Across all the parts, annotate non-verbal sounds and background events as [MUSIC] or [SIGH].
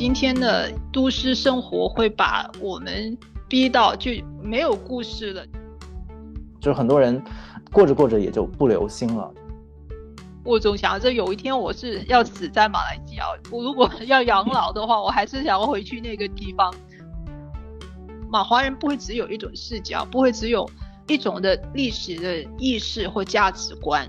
今天的都市生活会把我们逼到就没有故事了，就是很多人过着过着也就不留心了。我总想着有一天我是要死在马来西亚，我如果要养老的话，我还是想要回去那个地方。马华人不会只有一种视角，不会只有一种的历史的意识或价值观。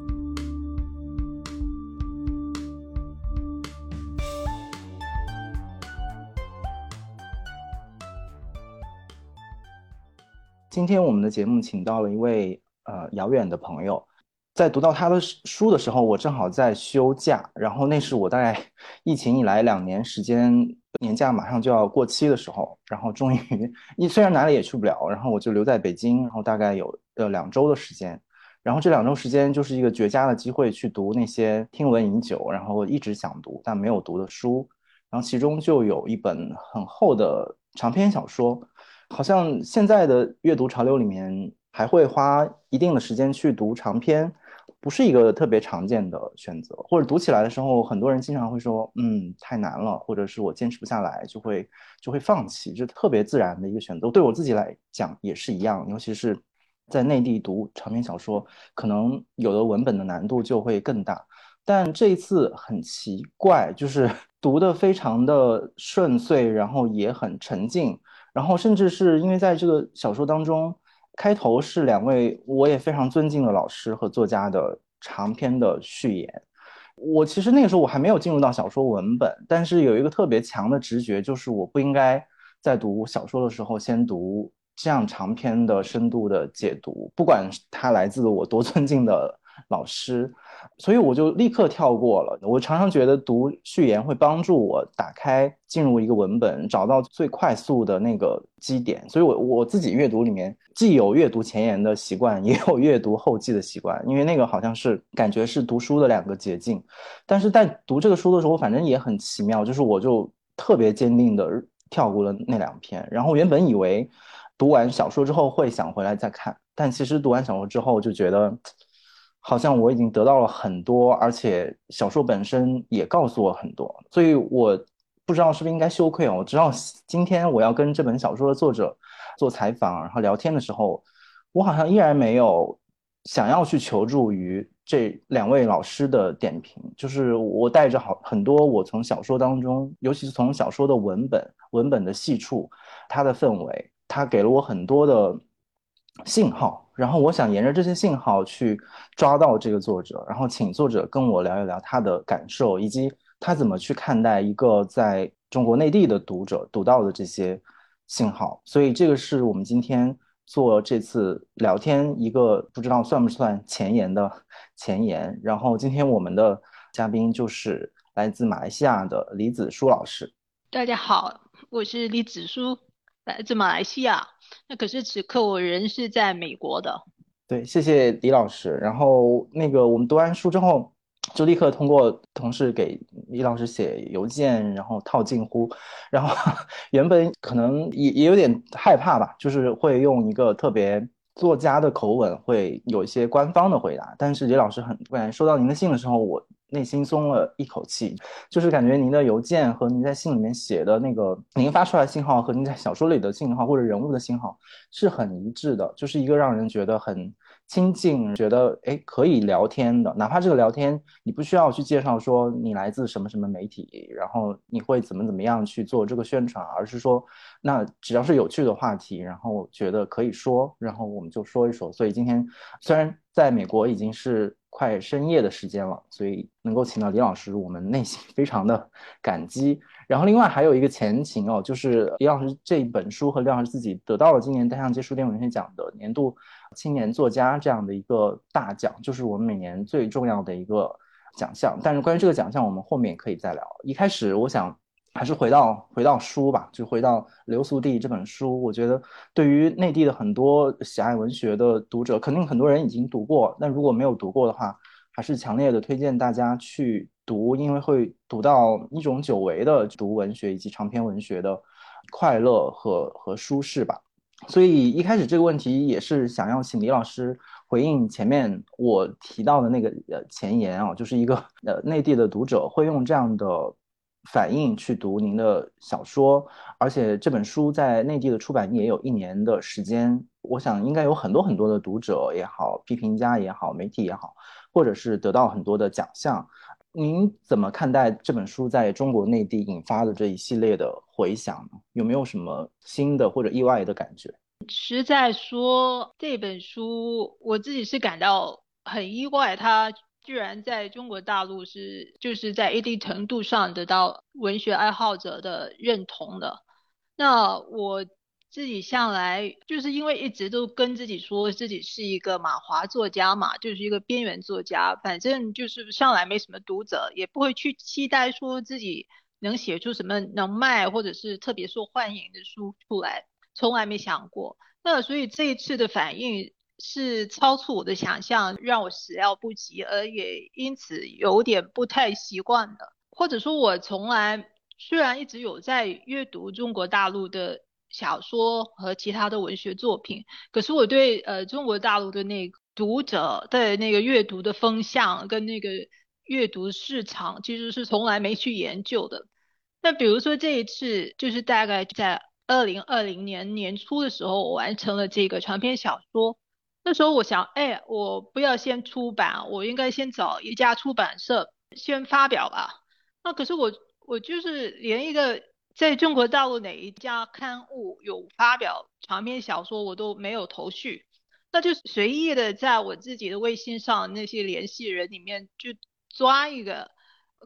今天我们的节目请到了一位呃遥远的朋友，在读到他的书的时候，我正好在休假，然后那是我大概疫情以来两年时间年假马上就要过期的时候，然后终于，[LAUGHS] 你虽然哪里也去不了，然后我就留在北京，然后大概有呃两周的时间，然后这两周时间就是一个绝佳的机会去读那些听闻饮酒，然后一直想读但没有读的书，然后其中就有一本很厚的长篇小说。好像现在的阅读潮流里面，还会花一定的时间去读长篇，不是一个特别常见的选择。或者读起来的时候，很多人经常会说：“嗯，太难了。”或者是我坚持不下来，就会就会放弃，就特别自然的一个选择。对我自己来讲也是一样，尤其是在内地读长篇小说，可能有的文本的难度就会更大。但这一次很奇怪，就是 [LAUGHS] 读的非常的顺遂，然后也很沉静。然后，甚至是因为在这个小说当中，开头是两位我也非常尊敬的老师和作家的长篇的序言。我其实那个时候我还没有进入到小说文本，但是有一个特别强的直觉，就是我不应该在读小说的时候先读这样长篇的深度的解读，不管它来自我多尊敬的老师。所以我就立刻跳过了。我常常觉得读序言会帮助我打开进入一个文本，找到最快速的那个基点。所以，我我自己阅读里面既有阅读前言的习惯，也有阅读后记的习惯，因为那个好像是感觉是读书的两个捷径。但是在读这个书的时候，反正也很奇妙，就是我就特别坚定的跳过了那两篇。然后原本以为读完小说之后会想回来再看，但其实读完小说之后就觉得。好像我已经得到了很多，而且小说本身也告诉我很多，所以我不知道是不是应该羞愧哦。我知道今天我要跟这本小说的作者做采访，然后聊天的时候，我好像依然没有想要去求助于这两位老师的点评，就是我带着好很多我从小说当中，尤其是从小说的文本文本的细处，它的氛围，它给了我很多的信号。然后我想沿着这些信号去抓到这个作者，然后请作者跟我聊一聊他的感受，以及他怎么去看待一个在中国内地的读者读到的这些信号。所以这个是我们今天做这次聊天一个不知道算不算前沿的前沿。然后今天我们的嘉宾就是来自马来西亚的李子书老师。大家好，我是李子书，来自马来西亚。那可是此刻我人是在美国的，对，谢谢李老师。然后那个我们读完书之后，就立刻通过同事给李老师写邮件，然后套近乎。然后 [LAUGHS] 原本可能也也有点害怕吧，就是会用一个特别作家的口吻，会有一些官方的回答。但是李老师很突然收到您的信的时候，我。内心松了一口气，就是感觉您的邮件和您在信里面写的那个，您发出来信号和您在小说里的信号或者人物的信号是很一致的，就是一个让人觉得很亲近，觉得哎可以聊天的，哪怕这个聊天你不需要去介绍说你来自什么什么媒体，然后你会怎么怎么样去做这个宣传，而是说那只要是有趣的话题，然后觉得可以说，然后我们就说一说。所以今天虽然在美国已经是。快深夜的时间了，所以能够请到李老师，我们内心非常的感激。然后另外还有一个前情哦，就是李老师这一本书和李老师自己得到了今年单向街书店文学奖的年度青年作家这样的一个大奖，就是我们每年最重要的一个奖项。但是关于这个奖项，我们后面可以再聊。一开始我想还是回到回到书吧，就回到《流俗地》这本书。我觉得对于内地的很多喜爱文学的读者，肯定很多人已经读过。那如果没有读过的话，还是强烈的推荐大家去读，因为会读到一种久违的读文学以及长篇文学的快乐和和舒适吧。所以一开始这个问题也是想要请李老师回应前面我提到的那个呃前言啊，就是一个呃内地的读者会用这样的反应去读您的小说，而且这本书在内地的出版也有一年的时间，我想应该有很多很多的读者也好，批评家也好，媒体也好。或者是得到很多的奖项，您怎么看待这本书在中国内地引发的这一系列的回响呢？有没有什么新的或者意外的感觉？实在说，这本书我自己是感到很意外，它居然在中国大陆是就是在一定程度上得到文学爱好者的认同的。那我。自己向来就是因为一直都跟自己说自己是一个马华作家嘛，就是一个边缘作家，反正就是向来没什么读者，也不会去期待说自己能写出什么能卖或者是特别受欢迎的书出来，从来没想过。那所以这一次的反应是超出我的想象，让我始料不及，而也因此有点不太习惯的，或者说，我从来虽然一直有在阅读中国大陆的。小说和其他的文学作品，可是我对呃中国大陆的那个读者的那个阅读的风向跟那个阅读市场，其实是从来没去研究的。那比如说这一次，就是大概在二零二零年年初的时候，我完成了这个长篇小说。那时候我想，哎，我不要先出版，我应该先找一家出版社先发表吧。那可是我我就是连一个。在中国大陆哪一家刊物有发表长篇小说，我都没有头绪，那就随意的在我自己的微信上那些联系人里面就抓一个，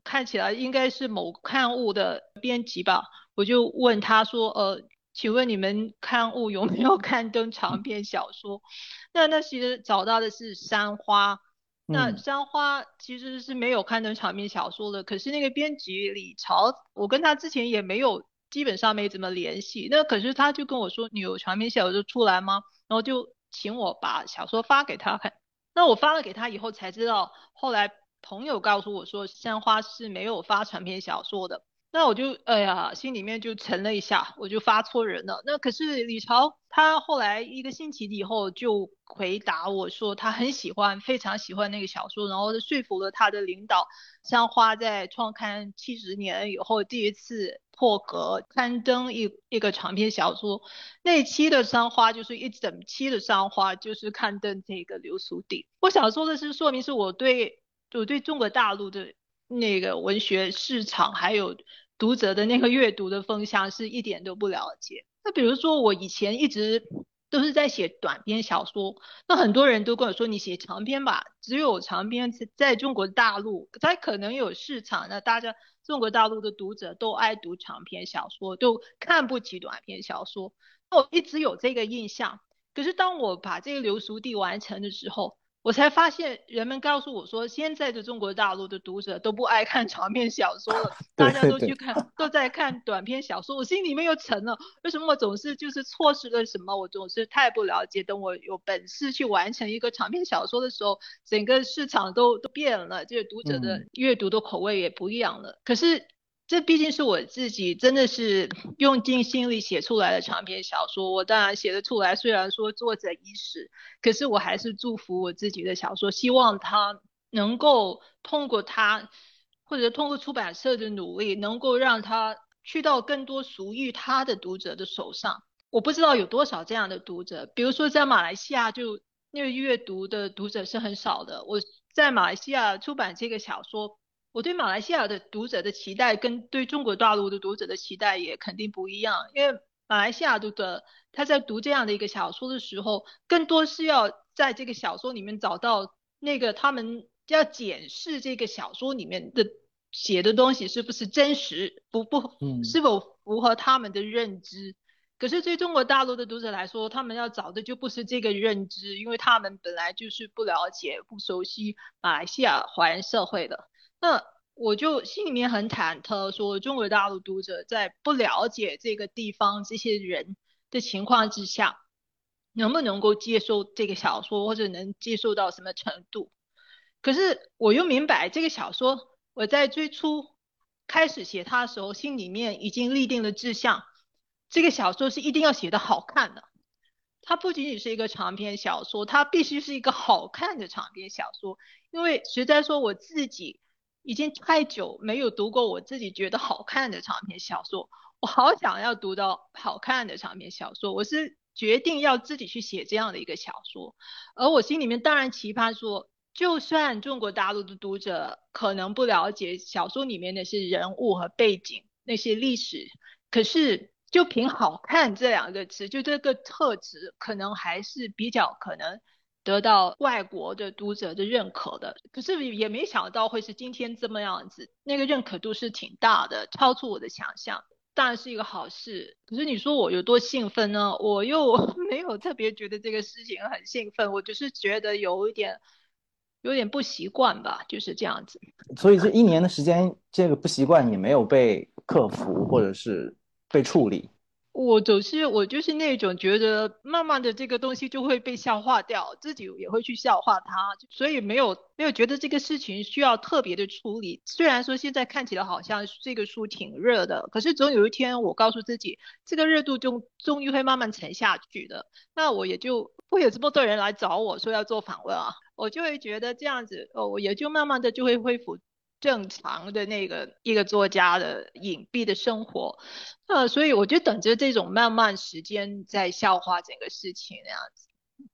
看起来应该是某刊物的编辑吧，我就问他说，呃，请问你们刊物有没有 [LAUGHS] 刊登长篇小说？那那其实找到的是山花。那山花其实是没有刊登长篇小说的，可是那个编辑李朝，我跟他之前也没有，基本上没怎么联系。那可是他就跟我说，你有长篇小说出来吗？然后就请我把小说发给他看。那我发了给他以后才知道，后来朋友告诉我说，山花是没有发长篇小说的。那我就哎呀，心里面就沉了一下，我就发错人了。那可是李朝，他后来一个星期以后就回答我说，他很喜欢，非常喜欢那个小说，然后说服了他的领导。山花在创刊七十年以后第一次破格刊登一一个长篇小说，那期的山花就是一整期的山花，就是刊登这个流苏地。我想说的是，说明是我对我对中国大陆的那个文学市场还有。读者的那个阅读的风向是一点都不了解。那比如说，我以前一直都是在写短篇小说，那很多人都跟我说，你写长篇吧。只有长篇在中国大陆才可能有市场。那大家中国大陆的读者都爱读长篇小说，都看不起短篇小说。那我一直有这个印象。可是当我把这个流俗地完成的时候，我才发现，人们告诉我说，现在的中国大陆的读者都不爱看长篇小说了，[LAUGHS] 大家都去看，都在看短篇小说。我心里面又沉了，为什么我总是就是错失了什么？我总是太不了解。等我有本事去完成一个长篇小说的时候，整个市场都都变了，就是读者的阅读的口味也不一样了。可是。这毕竟是我自己真的是用尽心力写出来的长篇小说，我当然写得出来。虽然说作者已死，可是我还是祝福我自己的小说，希望他能够通过他，或者通过出版社的努力，能够让他去到更多属于他的读者的手上。我不知道有多少这样的读者，比如说在马来西亚，就那个阅读的读者是很少的。我在马来西亚出版这个小说。我对马来西亚的读者的期待跟对中国大陆的读者的期待也肯定不一样，因为马来西亚读者他在读这样的一个小说的时候，更多是要在这个小说里面找到那个他们要检视这个小说里面的写的东西是不是真实，不不，是否符合他们的认知。可是对中国大陆的读者来说，他们要找的就不是这个认知，因为他们本来就是不了解、不熟悉马来西亚华人社会的。那我就心里面很忐忑，说中国大陆读者在不了解这个地方这些人的情况之下，能不能够接受这个小说，或者能接受到什么程度？可是我又明白，这个小说我在最初开始写它的时候，心里面已经立定了志向，这个小说是一定要写的好看的。它不仅仅是一个长篇小说，它必须是一个好看的长篇小说。因为实在说，我自己已经太久没有读过我自己觉得好看的长篇小说，我好想要读到好看的长篇小说。我是决定要自己去写这样的一个小说，而我心里面当然期盼说，就算中国大陆的读者可能不了解小说里面那些人物和背景、那些历史，可是。就凭好看这两个词，就这个特质，可能还是比较可能得到外国的读者的认可的。可是也没想到会是今天这么样子，那个认可度是挺大的，超出我的想象，当然是一个好事。可是你说我有多兴奋呢？我又 [LAUGHS] 没有特别觉得这个事情很兴奋，我只是觉得有一点有点不习惯吧，就是这样子。所以这一年的时间，这个不习惯也没有被克服，或者是。被处理，我总是我就是那种觉得慢慢的这个东西就会被消化掉，自己也会去消化它，所以没有没有觉得这个事情需要特别的处理。虽然说现在看起来好像这个书挺热的，可是总有一天我告诉自己，这个热度终终于会慢慢沉下去的，那我也就会有这么多人来找我说要做访问啊，我就会觉得这样子哦，我也就慢慢的就会恢复。正常的那个一个作家的隐蔽的生活，呃，所以我就等着这种慢慢时间在消化整个事情那样子。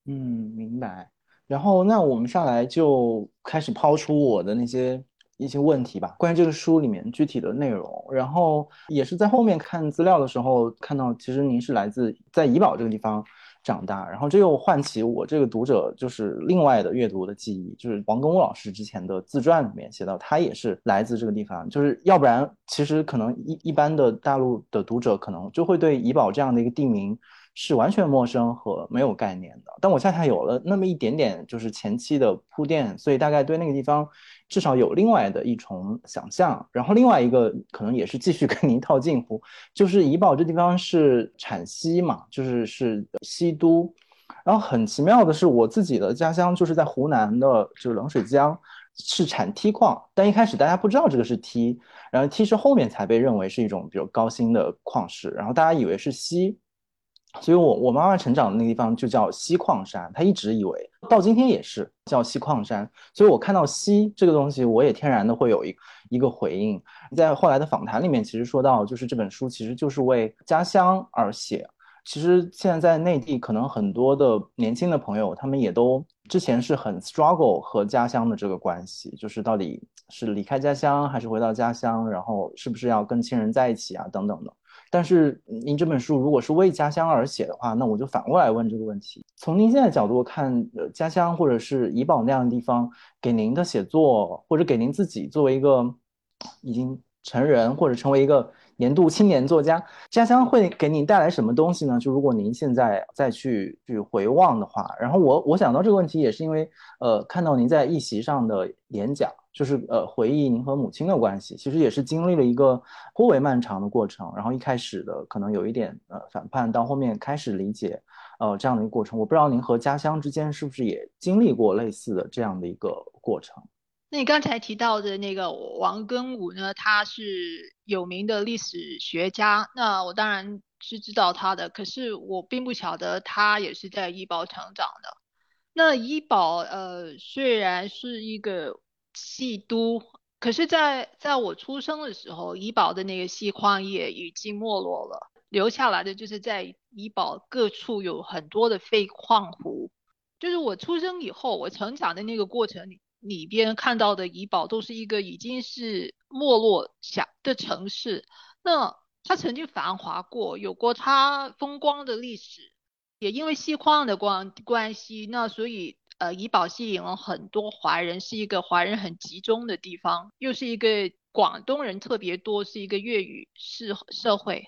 嗯，明白。然后那我们上来就开始抛出我的那些一些问题吧，关于这个书里面具体的内容。然后也是在后面看资料的时候看到，其实您是来自在怡保这个地方。长大，然后这又唤起我这个读者就是另外的阅读的记忆，就是王庚武老师之前的自传里面写到，他也是来自这个地方，就是要不然其实可能一一般的大陆的读者可能就会对怡保这样的一个地名。是完全陌生和没有概念的，但我恰恰有了那么一点点，就是前期的铺垫，所以大概对那个地方至少有另外的一重想象。然后另外一个可能也是继续 [LAUGHS] 跟您套近乎，就是怡保这地方是产锡嘛，就是是锡都。然后很奇妙的是，我自己的家乡就是在湖南的，就是冷水江，是产锑矿，但一开始大家不知道这个是锑，然后锑是后面才被认为是一种比如高新的矿石，然后大家以为是锡。所以，我我妈妈成长的那个地方就叫西矿山，她一直以为到今天也是叫西矿山。所以我看到西这个东西，我也天然的会有一一个回应。在后来的访谈里面，其实说到，就是这本书其实就是为家乡而写。其实现在在内地，可能很多的年轻的朋友，他们也都之前是很 struggle 和家乡的这个关系，就是到底是离开家乡还是回到家乡，然后是不是要跟亲人在一起啊，等等的。但是您这本书如果是为家乡而写的话，那我就反过来问这个问题：从您现在角度看，呃，家乡或者是怡宝那样的地方，给您的写作，或者给您自己作为一个已经成人或者成为一个年度青年作家，家乡会给您带来什么东西呢？就如果您现在再去去回望的话，然后我我想到这个问题也是因为，呃，看到您在一席上的演讲。就是呃，回忆您和母亲的关系，其实也是经历了一个颇为漫长的过程。然后一开始的可能有一点呃反叛，到后面开始理解，呃这样的一个过程。我不知道您和家乡之间是不是也经历过类似的这样的一个过程。那你刚才提到的那个王庚武呢？他是有名的历史学家，那我当然是知道他的，可是我并不晓得他也是在医保成长的。那医保呃虽然是一个。细都，可是，在在我出生的时候，怡保的那个锡矿业已经没落了，留下来的就是在怡保各处有很多的废矿湖。就是我出生以后，我成长的那个过程里里边看到的怡保，都是一个已经是没落下的城市。那它曾经繁华过，有过它风光的历史，也因为锡矿的关关系，那所以。呃，怡保吸引了很多华人，是一个华人很集中的地方，又是一个广东人特别多，是一个粤语社社会。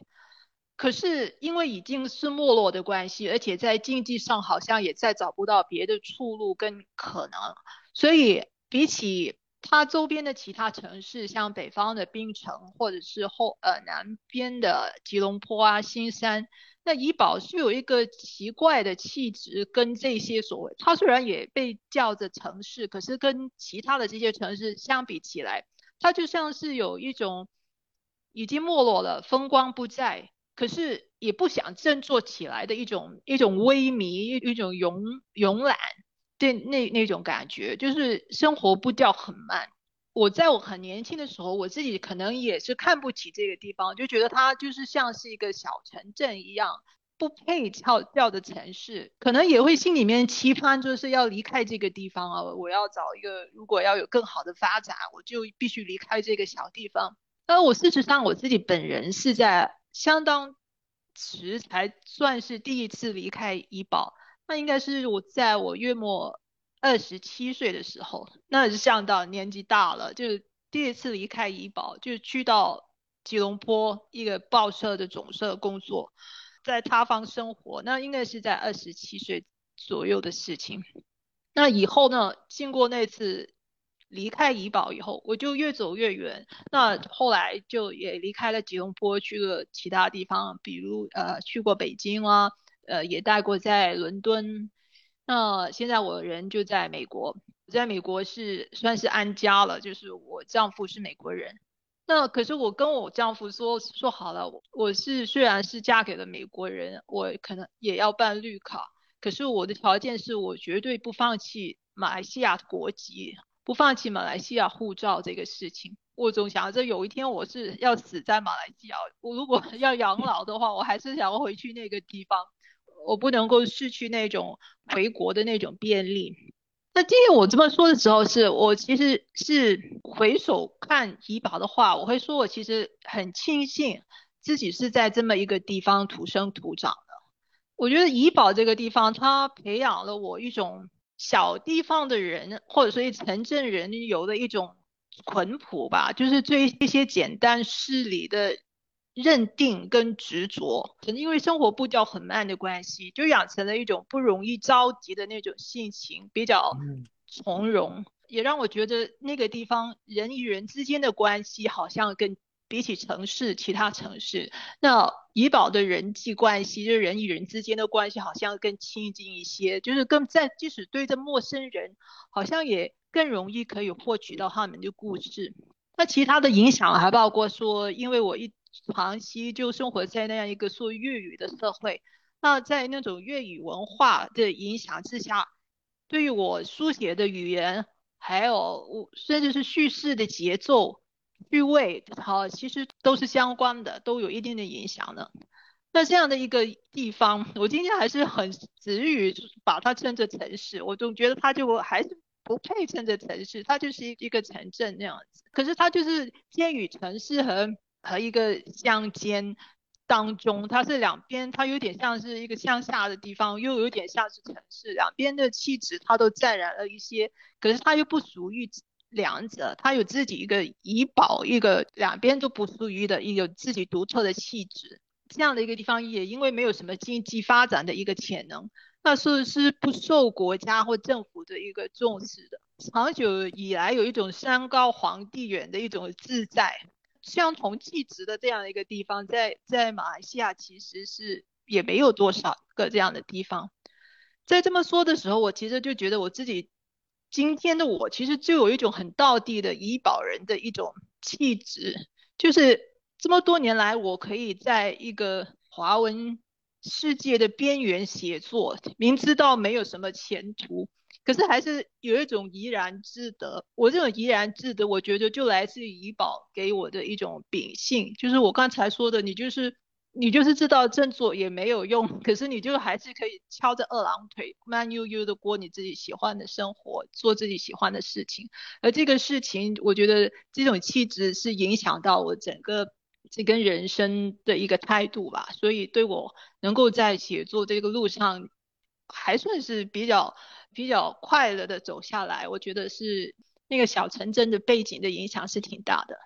可是因为已经是没落的关系，而且在经济上好像也再找不到别的出路跟可能，所以比起它周边的其他城市，像北方的槟城，或者是后呃南边的吉隆坡啊、新山，那怡保是有一个奇怪的气质，跟这些所谓它虽然也被叫着城市，可是跟其他的这些城市相比起来，它就像是有一种已经没落了、风光不再，可是也不想振作起来的一种一种萎靡、一种慵慵懒。对，那那种感觉就是生活步调很慢。我在我很年轻的时候，我自己可能也是看不起这个地方，就觉得它就是像是一个小城镇一样，不配叫叫的城市。可能也会心里面期盼，就是要离开这个地方啊！我要找一个，如果要有更好的发展，我就必须离开这个小地方。那我事实上我自己本人是在相当迟才算是第一次离开怡保。那应该是我在我月末二十七岁的时候，那是像到年纪大了，就是第一次离开怡保，就去到吉隆坡一个报社的总社工作，在他方生活。那应该是在二十七岁左右的事情。那以后呢，经过那次离开怡保以后，我就越走越远。那后来就也离开了吉隆坡，去了其他地方，比如呃去过北京啊。呃，也待过在伦敦，那现在我人就在美国，在美国是算是安家了，就是我丈夫是美国人，那可是我跟我丈夫说说好了，我是虽然是嫁给了美国人，我可能也要办绿卡，可是我的条件是我绝对不放弃马来西亚国籍，不放弃马来西亚护照这个事情。我总想着有一天我是要死在马来西亚，我如果 [LAUGHS] 要养老的话，我还是想要回去那个地方。我不能够失去那种回国的那种便利。那今天我这么说的时候，是我其实是回首看怡宝的话，我会说我其实很庆幸自己是在这么一个地方土生土长的。我觉得怡宝这个地方，它培养了我一种小地方的人，或者说一城镇人有的一种淳朴吧，就是对一些简单事理的。认定跟执着，可能因为生活步调很慢的关系，就养成了一种不容易着急的那种性情，比较从容，也让我觉得那个地方人与人之间的关系好像跟比起城市其他城市，那怡保的人际关系，就是人与人之间的关系好像更亲近一些，就是更在即使对着陌生人，好像也更容易可以获取到他们的故事。那其他的影响还包括说，因为我一长期就生活在那样一个说粤语的社会，那在那种粤语文化的影响之下，对于我书写的语言，还有我甚至是叙事的节奏、趣味，好，其实都是相关的，都有一定的影响的。那这样的一个地方，我今天还是很执于把它称作城市，我总觉得它就还是不配称作城市，它就是一一个城镇那样子。可是它就是介于城市和。和一个乡间当中，它是两边，它有点像是一个乡下的地方，又有点像是城市，两边的气质它都沾染了一些，可是它又不属于两者，它有自己一个怡保，一个两边都不属于的一个自己独特的气质。这样的一个地方，也因为没有什么经济发展的一个潜能，那是是不受国家或政府的一个重视的，长久以来有一种山高皇帝远的一种自在。相同气质的这样一个地方，在在马来西亚其实是也没有多少个这样的地方。在这么说的时候，我其实就觉得我自己今天的我，其实就有一种很道地的怡保人的一种气质，就是这么多年来，我可以在一个华文世界的边缘写作，明知道没有什么前途。可是还是有一种怡然自得。我这种怡然自得，我觉得就来自于怡宝给我的一种秉性，就是我刚才说的，你就是你就是知道振作也没有用，可是你就还是可以敲着二郎腿，慢悠悠的过你自己喜欢的生活，做自己喜欢的事情。而这个事情，我觉得这种气质是影响到我整个这跟人生的一个态度吧。所以对我能够在写作这个路上，还算是比较。比较快乐的走下来，我觉得是那个小城镇的背景的影响是挺大的。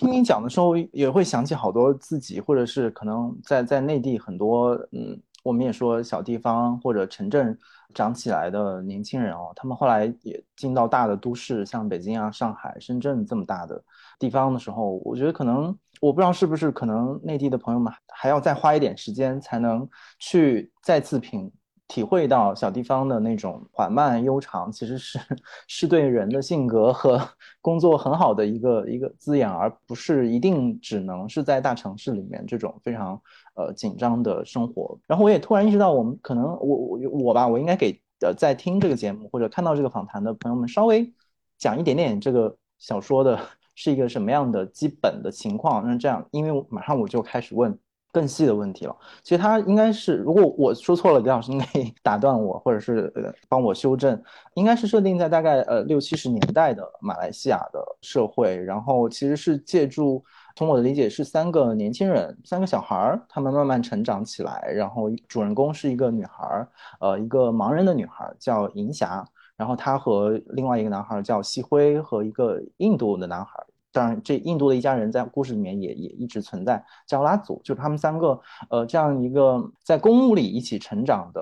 听你讲的时候，也会想起好多自己，或者是可能在在内地很多嗯我们也说小地方或者城镇长起来的年轻人哦，他们后来也进到大的都市，像北京啊、上海、深圳这么大的地方的时候，我觉得可能我不知道是不是可能内地的朋友们还要再花一点时间才能去再次品。体会到小地方的那种缓慢悠长，其实是是对人的性格和工作很好的一个一个滋养，而不是一定只能是在大城市里面这种非常呃紧张的生活。然后我也突然意识到，我们可能我我我吧，我应该给呃在听这个节目或者看到这个访谈的朋友们稍微讲一点点这个小说的是一个什么样的基本的情况。那这样，因为马上我就开始问。更细的问题了，其实它应该是，如果我说错了，李老师可以打断我，或者是帮我修正。应该是设定在大概呃六七十年代的马来西亚的社会，然后其实是借助，从我的理解是三个年轻人，三个小孩儿，他们慢慢成长起来，然后主人公是一个女孩儿，呃一个盲人的女孩叫银霞，然后她和另外一个男孩叫西辉和一个印度的男孩。当然，这印度的一家人在故事里面也也一直存在，叫拉祖，就是他们三个，呃，这样一个在公墓里一起成长的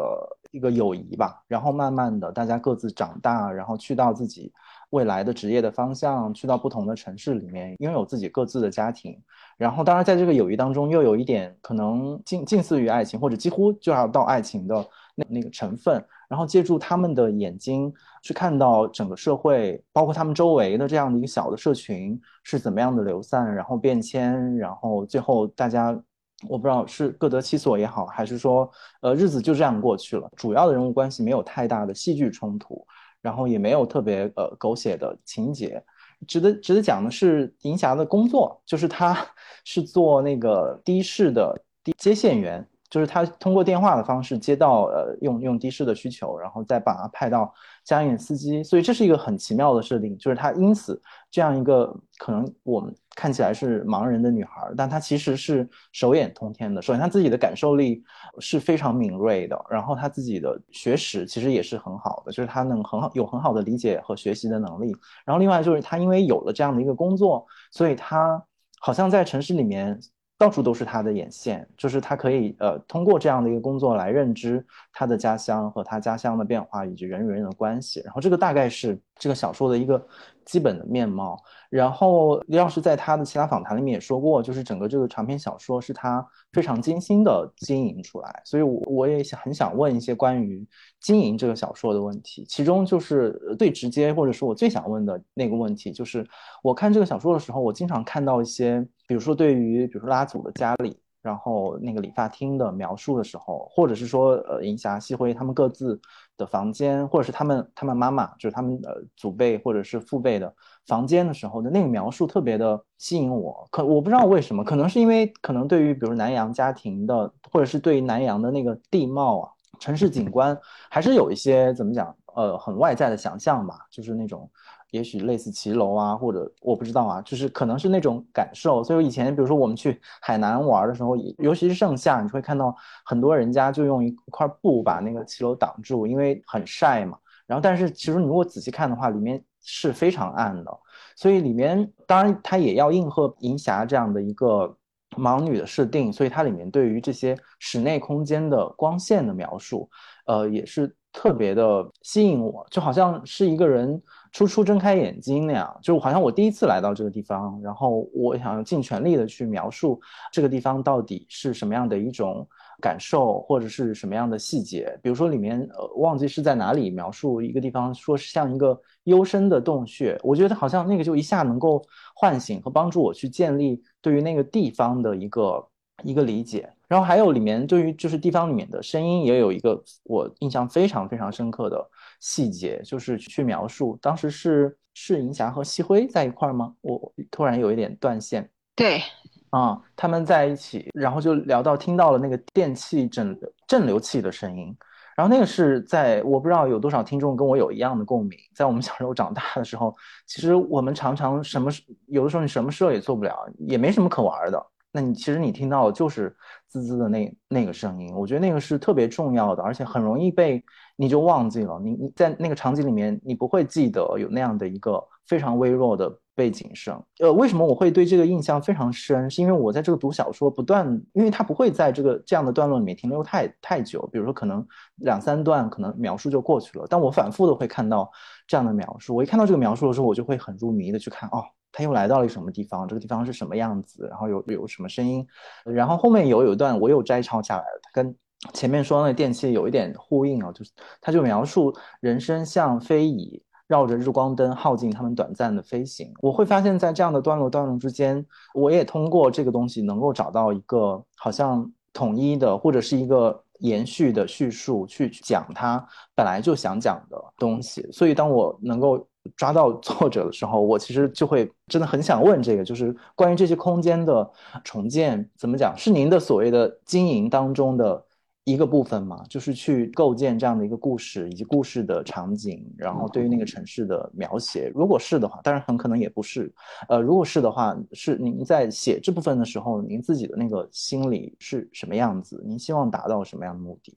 一个友谊吧。然后慢慢的，大家各自长大，然后去到自己未来的职业的方向，去到不同的城市里面，拥有自己各自的家庭。然后，当然在这个友谊当中，又有一点可能近近似于爱情，或者几乎就要到爱情的那那个成分。然后借助他们的眼睛去看到整个社会，包括他们周围的这样的一个小的社群是怎么样的流散，然后变迁，然后最后大家，我不知道是各得其所也好，还是说，呃，日子就这样过去了。主要的人物关系没有太大的戏剧冲突，然后也没有特别呃狗血的情节。值得值得讲的是银霞的工作，就是她 [LAUGHS] 是做那个的士的接线员。就是他通过电话的方式接到呃用用的士的需求，然后再把他派到家宴司机，所以这是一个很奇妙的设定。就是他因此这样一个可能我们看起来是盲人的女孩，但她其实是手眼通天的。首先，她自己的感受力是非常敏锐的，然后她自己的学识其实也是很好的，就是她能很好有很好的理解和学习的能力。然后另外就是她因为有了这样的一个工作，所以她好像在城市里面。到处都是他的眼线，就是他可以呃通过这样的一个工作来认知他的家乡和他家乡的变化以及人与人的关系，然后这个大概是这个小说的一个基本的面貌。然后李老师在他的其他访谈里面也说过，就是整个这个长篇小说是他非常精心的经营出来，所以我我也想很想问一些关于经营这个小说的问题，其中就是最直接或者说我最想问的那个问题，就是我看这个小说的时候，我经常看到一些。比如说，对于比如说拉祖的家里，然后那个理发厅的描述的时候，或者是说呃银霞、西辉他们各自的房间，或者是他们他们妈妈，就是他们呃祖辈或者是父辈的房间的时候的那个描述，特别的吸引我。可我不知道为什么，可能是因为可能对于比如南洋家庭的，或者是对于南洋的那个地貌啊、城市景 [LAUGHS] 观，还是有一些怎么讲呃很外在的想象吧，就是那种。也许类似骑楼啊，或者我不知道啊，就是可能是那种感受。所以以前，比如说我们去海南玩的时候，尤其是盛夏，你会看到很多人家就用一块布把那个骑楼挡住，因为很晒嘛。然后，但是其实你如果仔细看的话，里面是非常暗的。所以里面当然它也要应和银霞这样的一个盲女的设定，所以它里面对于这些室内空间的光线的描述，呃，也是特别的吸引我，就好像是一个人。初初睁开眼睛那样，就好像我第一次来到这个地方，然后我想尽全力的去描述这个地方到底是什么样的一种感受，或者是什么样的细节。比如说里面呃忘记是在哪里描述一个地方，说是像一个幽深的洞穴，我觉得好像那个就一下能够唤醒和帮助我去建立对于那个地方的一个一个理解。然后还有里面对于就是地方里面的声音也有一个我印象非常非常深刻的。细节就是去描述，当时是是银霞和西辉在一块儿吗？我突然有一点断线。对，啊，他们在一起，然后就聊到听到了那个电器整震流器的声音，然后那个是在我不知道有多少听众跟我有一样的共鸣，在我们小时候长大的时候，其实我们常常什么有的时候你什么事也做不了，也没什么可玩的，那你其实你听到的就是滋滋的那那个声音，我觉得那个是特别重要的，而且很容易被你就忘记了。你你在那个场景里面，你不会记得有那样的一个非常微弱的背景声。呃，为什么我会对这个印象非常深？是因为我在这个读小说不断，因为它不会在这个这样的段落里面停留太太久，比如说可能两三段可能描述就过去了，但我反复的会看到这样的描述。我一看到这个描述的时候，我就会很入迷的去看哦。他又来到了什么地方？这个地方是什么样子？然后有有什么声音？然后后面有有一段我有摘抄下来了，跟前面说那电器有一点呼应啊，就是他就描述人生像飞蚁绕着日光灯耗尽他们短暂的飞行。我会发现，在这样的段落段落之间，我也通过这个东西能够找到一个好像统一的或者是一个延续的叙述去讲他本来就想讲的东西。所以当我能够。抓到作者的时候，我其实就会真的很想问这个，就是关于这些空间的重建，怎么讲是您的所谓的经营当中的一个部分吗？就是去构建这样的一个故事以及故事的场景，然后对于那个城市的描写，如果是的话，当然很可能也不是。呃，如果是的话，是您在写这部分的时候，您自己的那个心理是什么样子？您希望达到什么样的目的？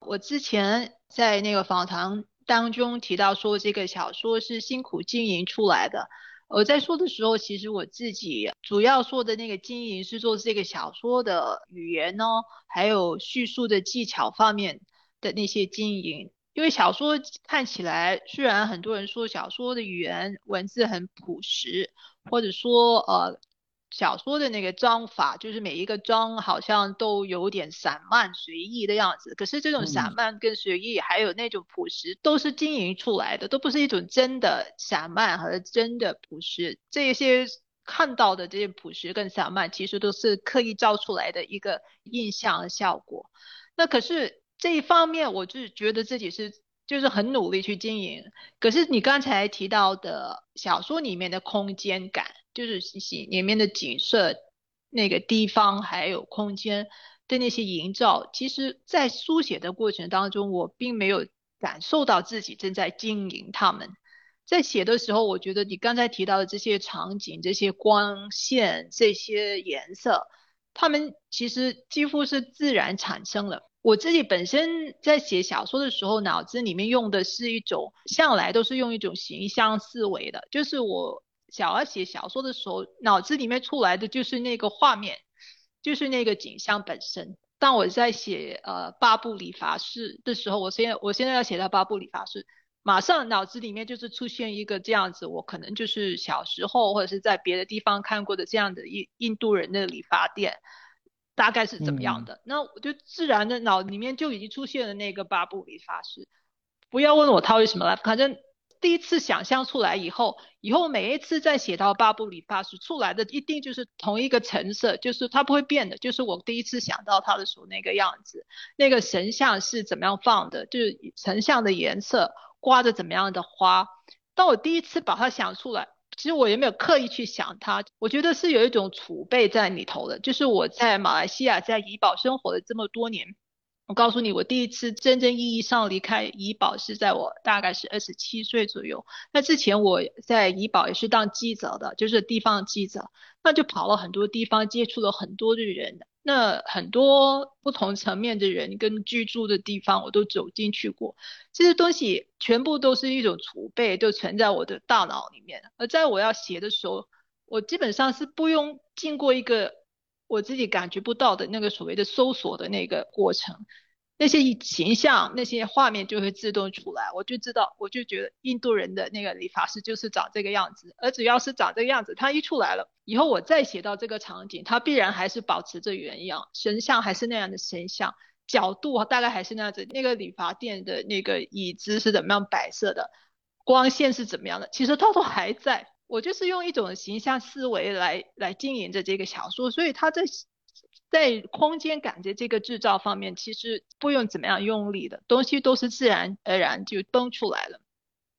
我之前在那个访谈。当中提到说这个小说是辛苦经营出来的。我在说的时候，其实我自己主要说的那个经营是做这个小说的语言呢，还有叙述的技巧方面的那些经营。因为小说看起来，虽然很多人说小说的语言文字很朴实，或者说呃。小说的那个章法，就是每一个章好像都有点散漫随意的样子。可是这种散漫跟随意，还有那种朴实，都是经营出来的，都不是一种真的散漫和真的朴实。这些看到的这些朴实跟散漫，其实都是刻意造出来的一个印象效果。那可是这一方面，我就觉得自己是就是很努力去经营。可是你刚才提到的小说里面的空间感。就是里面的景色、那个地方还有空间的那些营造，其实，在书写的过程当中，我并没有感受到自己正在经营他们。在写的时候，我觉得你刚才提到的这些场景、这些光线、这些颜色，他们其实几乎是自然产生了。我自己本身在写小说的时候，脑子里面用的是一种向来都是用一种形象思维的，就是我。小而写小说的时候，脑子里面出来的就是那个画面，就是那个景象本身。当我在写呃八部理发师的时候，我现在我现在要写到八部理发师，马上脑子里面就是出现一个这样子，我可能就是小时候或者是在别的地方看过的这样的印印度人的理发店，大概是怎么样的？那我就自然的脑里面就已经出现了那个八部理发师。不要问我他为什么来，反正。第一次想象出来以后，以后每一次再写到巴布里发时出来的一定就是同一个成色，就是它不会变的，就是我第一次想到它的时候那个样子，那个神像是怎么样放的，就是神像的颜色刮着怎么样的花。当我第一次把它想出来，其实我也没有刻意去想它，我觉得是有一种储备在里头的，就是我在马来西亚在怡保生活了这么多年。我告诉你，我第一次真正意义上离开怡保是在我大概是二十七岁左右。那之前我在怡保也是当记者的，就是地方记者，那就跑了很多地方，接触了很多的人，那很多不同层面的人跟居住的地方我都走进去过。这些东西全部都是一种储备，都存在我的大脑里面。而在我要写的时候，我基本上是不用经过一个。我自己感觉不到的那个所谓的搜索的那个过程，那些形象、那些画面就会自动出来，我就知道，我就觉得印度人的那个理发师就是长这个样子，而只要是长这个样子，他一出来了以后，我再写到这个场景，他必然还是保持着原样，神像还是那样的神像，角度大概还是那样子，那个理发店的那个椅子是怎么样摆设的，光线是怎么样的，其实它都还在。我就是用一种形象思维来来经营着这个小说，所以他在在空间感觉这个制造方面，其实不用怎么样用力的东西，都是自然而然就崩出来了。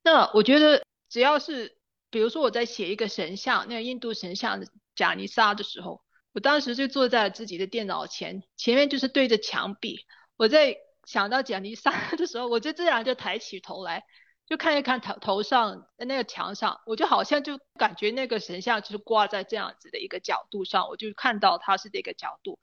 那我觉得，只要是比如说我在写一个神像，那个印度神像贾尼莎的时候，我当时就坐在自己的电脑前，前面就是对着墙壁。我在想到贾尼莎 [LAUGHS] 的时候，我就自然就抬起头来。就看一看头头上那个墙上，我就好像就感觉那个神像就是挂在这样子的一个角度上，我就看到它是这个角度。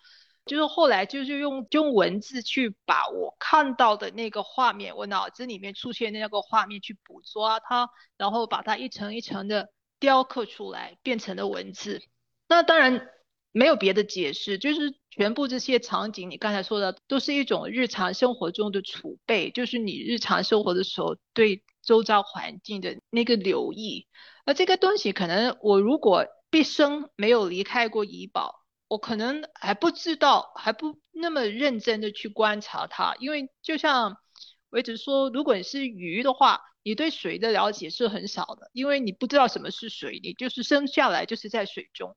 就是后来就是用用文字去把我看到的那个画面，我脑子里面出现的那个画面去捕捉它，然后把它一层一层的雕刻出来，变成了文字。那当然没有别的解释，就是全部这些场景，你刚才说的都是一种日常生活中的储备，就是你日常生活的时候对周遭环境的那个留意。而这个东西可能我如果毕生没有离开过怡宝。我可能还不知道，还不那么认真的去观察它，因为就像我一直说，如果你是鱼的话，你对水的了解是很少的，因为你不知道什么是水，你就是生下来就是在水中。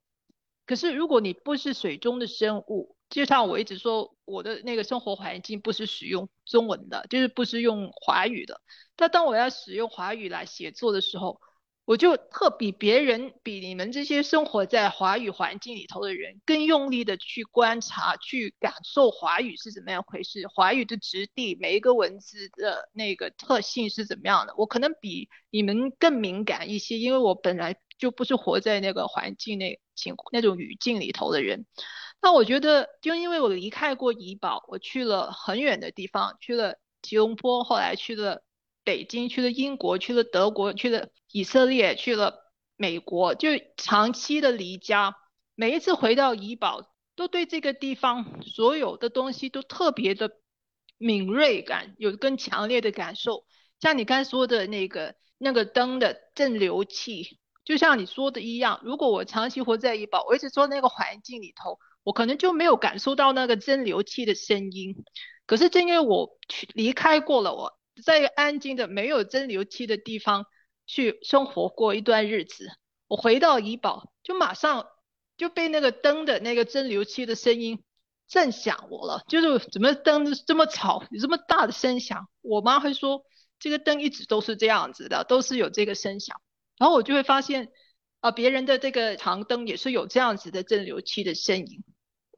可是如果你不是水中的生物，就像我一直说，我的那个生活环境不是使用中文的，就是不是用华语的。但当我要使用华语来写作的时候，我就特比别人，比你们这些生活在华语环境里头的人更用力的去观察、去感受华语是怎么样回事，华语的质地，每一个文字的那个特性是怎么样的。我可能比你们更敏感一些，因为我本来就不是活在那个环境那情那种语境里头的人。那我觉得，就因为我离开过怡保，我去了很远的地方，去了吉隆坡，后来去了。北京去了英国，去了德国，去了以色列，去了美国，就长期的离家。每一次回到怡保，都对这个地方所有的东西都特别的敏锐感，有更强烈的感受。像你刚才说的那个那个灯的镇流器，就像你说的一样，如果我长期活在怡保，我一直说那个环境里头，我可能就没有感受到那个蒸馏器的声音。可是正因为我去离开过了，我。在安静的没有蒸馏器的地方去生活过一段日子，我回到怡保就马上就被那个灯的那个蒸馏器的声音震响我了，就是怎么灯这么吵，有这么大的声响？我妈会说这个灯一直都是这样子的，都是有这个声响。然后我就会发现啊，别人的这个长灯也是有这样子的蒸馏器的声音。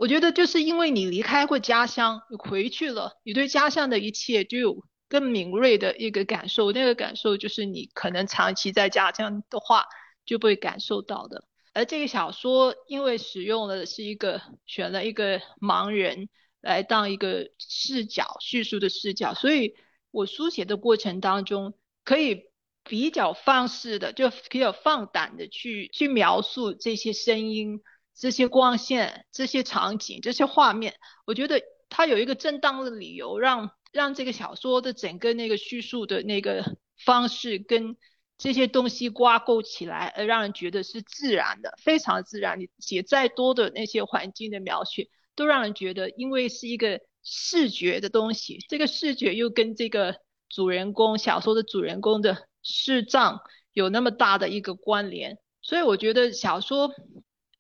我觉得就是因为你离开过家乡，你回去了，你对家乡的一切就有。更敏锐的一个感受，那个感受就是你可能长期在家乡的话就不会感受到的。而这个小说因为使用了是一个选了一个盲人来当一个视角叙述的视角，所以我书写的过程当中可以比较放肆的，就比较放胆的去去描述这些声音、这些光线、这些场景、这些画面。我觉得它有一个正当的理由让。让这个小说的整个那个叙述的那个方式跟这些东西挂钩起来，而让人觉得是自然的，非常自然。你写再多的那些环境的描写，都让人觉得，因为是一个视觉的东西，这个视觉又跟这个主人公小说的主人公的视障有那么大的一个关联，所以我觉得小说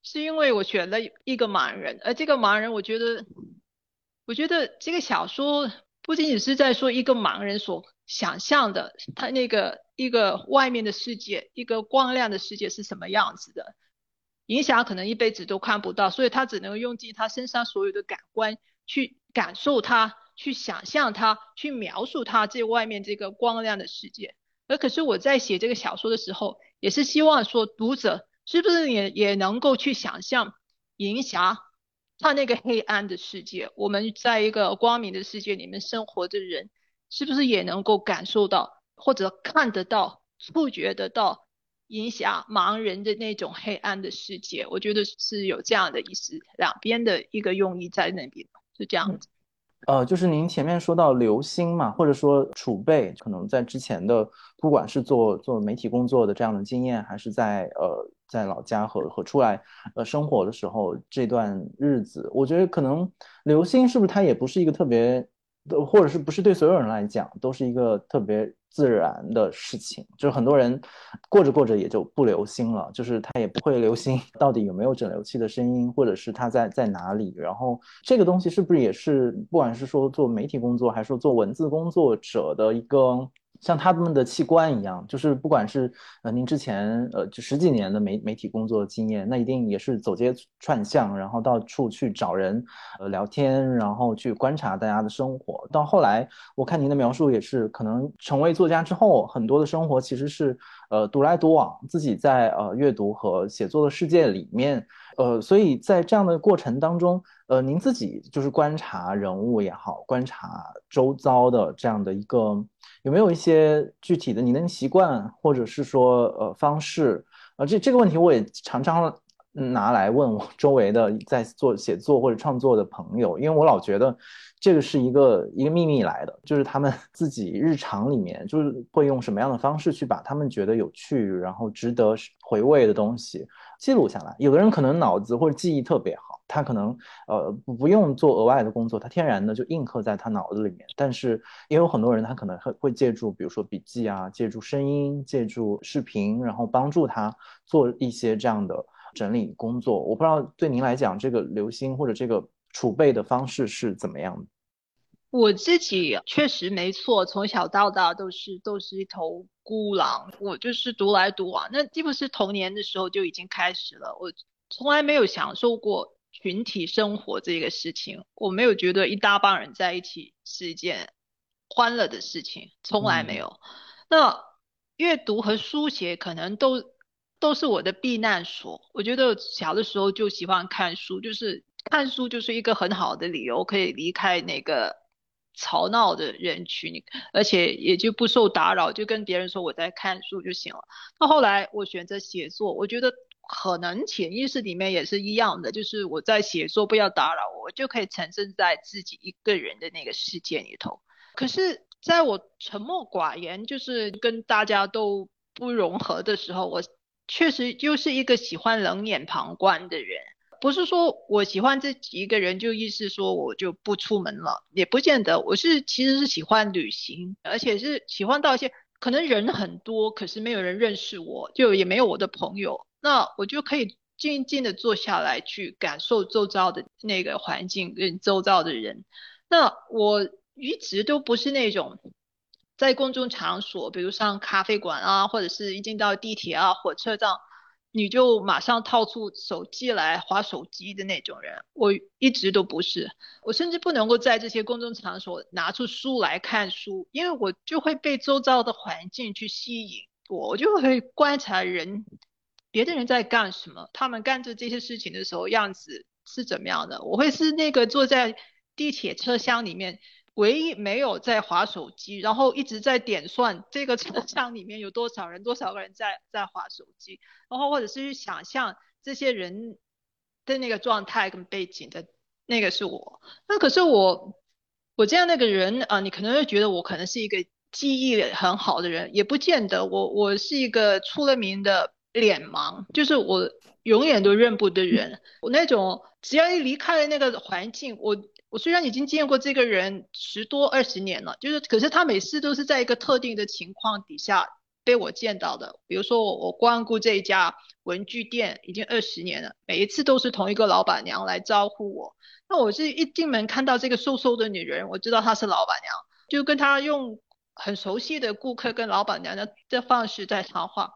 是因为我选了一个盲人，而这个盲人，我觉得，我觉得这个小说。不仅仅是在说一个盲人所想象的，他那个一个外面的世界，一个光亮的世界是什么样子的，影响可能一辈子都看不到，所以他只能用尽他身上所有的感官去感受它，去想象它，去描述它这外面这个光亮的世界。而可是我在写这个小说的时候，也是希望说读者是不是也也能够去想象银霞。他那个黑暗的世界，我们在一个光明的世界里面生活的人，是不是也能够感受到或者看得到、触觉得到影响盲人的那种黑暗的世界？我觉得是有这样的意思，两边的一个用意在那边，是这样子。呃，就是您前面说到留心嘛，或者说储备，可能在之前的不管是做做媒体工作的这样的经验，还是在呃。在老家和和出来呃生活的时候，这段日子，我觉得可能流星是不是它也不是一个特别，都或者是不是对所有人来讲都是一个特别自然的事情？就是很多人过着过着也就不留心了，就是他也不会留心到底有没有整流器的声音，或者是他在在哪里。然后这个东西是不是也是不管是说做媒体工作，还是说做文字工作者的一个像他们的器官一样，就是不管是呃您之前呃就十几年的媒媒体工作经验，那一定也是走街串巷，然后到处去找人呃聊天，然后去观察大家的生活。到后来，我看您的描述也是，可能成为作家之后，很多的生活其实是呃独来独往，自己在呃阅读和写作的世界里面，呃，所以在这样的过程当中，呃，您自己就是观察人物也好，观察周遭的这样的一个。有没有一些具体的你的习惯，或者是说呃方式？呃，这这个问题我也常常拿来问我周围的在做写作或者创作的朋友，因为我老觉得这个是一个一个秘密来的，就是他们自己日常里面就是会用什么样的方式去把他们觉得有趣然后值得回味的东西记录下来。有的人可能脑子或者记忆特别好。他可能呃不用做额外的工作，他天然的就印刻在他脑子里面。但是也有很多人，他可能会会借助，比如说笔记啊，借助声音，借助视频，然后帮助他做一些这样的整理工作。我不知道对您来讲，这个留心或者这个储备的方式是怎么样的？我自己确实没错，从小到大都是都是一头孤狼，我就是独来独往。那既不是童年的时候就已经开始了，我从来没有享受过。群体生活这个事情，我没有觉得一大帮人在一起是一件欢乐的事情，从来没有。那阅读和书写可能都都是我的避难所。我觉得小的时候就喜欢看书，就是看书就是一个很好的理由，可以离开那个吵闹的人群，而且也就不受打扰，就跟别人说我在看书就行了。那后来我选择写作，我觉得。可能潜意识里面也是一样的，就是我在写作不要打扰我，我就可以沉浸在自己一个人的那个世界里头。可是，在我沉默寡言，就是跟大家都不融合的时候，我确实就是一个喜欢冷眼旁观的人。不是说我喜欢自己一个人，就意思说我就不出门了，也不见得。我是其实是喜欢旅行，而且是喜欢到一些可能人很多，可是没有人认识我，就也没有我的朋友。那我就可以静静的坐下来，去感受周遭的那个环境跟周遭的人。那我一直都不是那种在公众场所，比如上咖啡馆啊，或者是一进到地铁啊、火车站，你就马上掏出手机来划手机的那种人。我一直都不是，我甚至不能够在这些公众场所拿出书来看书，因为我就会被周遭的环境去吸引，我就会观察人。别的人在干什么？他们干着这些事情的时候样子是怎么样的？我会是那个坐在地铁车厢里面唯一没有在划手机，然后一直在点算这个车 [LAUGHS] 厢里面有多少人，多少个人在在划手机，然后或者是去想象这些人的那个状态跟背景的那个是我。那可是我我这样那个人啊，你可能会觉得我可能是一个记忆很好的人，也不见得。我我是一个出了名的。脸盲就是我永远都认不得人，我那种只要一离开了那个环境，我我虽然已经见过这个人十多二十年了，就是可是他每次都是在一个特定的情况底下被我见到的。比如说我我光顾这一家文具店已经二十年了，每一次都是同一个老板娘来招呼我。那我是一进门看到这个瘦瘦的女人，我知道她是老板娘，就跟她用很熟悉的顾客跟老板娘的的方式在谈话。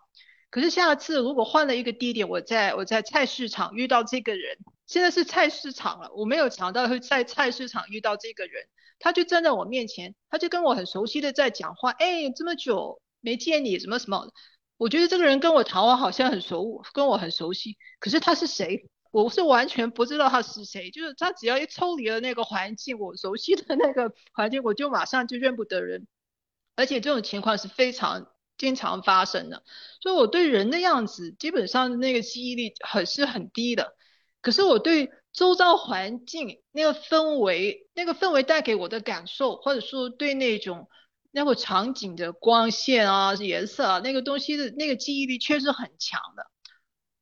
可是下次如果换了一个地点，我在我在菜市场遇到这个人，现在是菜市场了，我没有想到会在菜市场遇到这个人，他就站在我面前，他就跟我很熟悉的在讲话，哎，这么久没见你，什么什么，我觉得这个人跟我谈话好像很熟，跟我很熟悉，可是他是谁？我是完全不知道他是谁，就是他只要一抽离了那个环境，我熟悉的那个环境，我就马上就认不得人，而且这种情况是非常。经常发生的，所以我对人的样子基本上那个记忆力很是很低的。可是我对周遭环境那个氛围，那个氛围带给我的感受，或者说对那种那个场景的光线啊、颜色啊那个东西的那个记忆力确实很强的。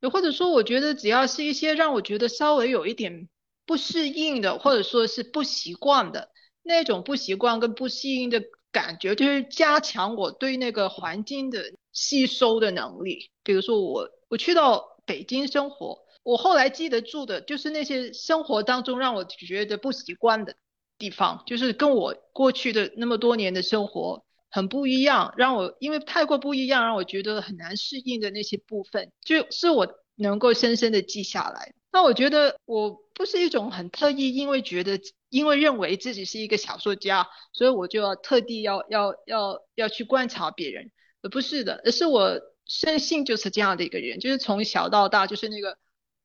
又或者说，我觉得只要是一些让我觉得稍微有一点不适应的，或者说是不习惯的那种不习惯跟不适应的。感觉就是加强我对那个环境的吸收的能力。比如说我我去到北京生活，我后来记得住的就是那些生活当中让我觉得不习惯的地方，就是跟我过去的那么多年的生活很不一样，让我因为太过不一样，让我觉得很难适应的那些部分，就是我能够深深的记下来。那我觉得我不是一种很特意，因为觉得因为认为自己是一个小说家，所以我就要特地要要要要去观察别人，而不是的，而是我生性就是这样的一个人，就是从小到大就是那个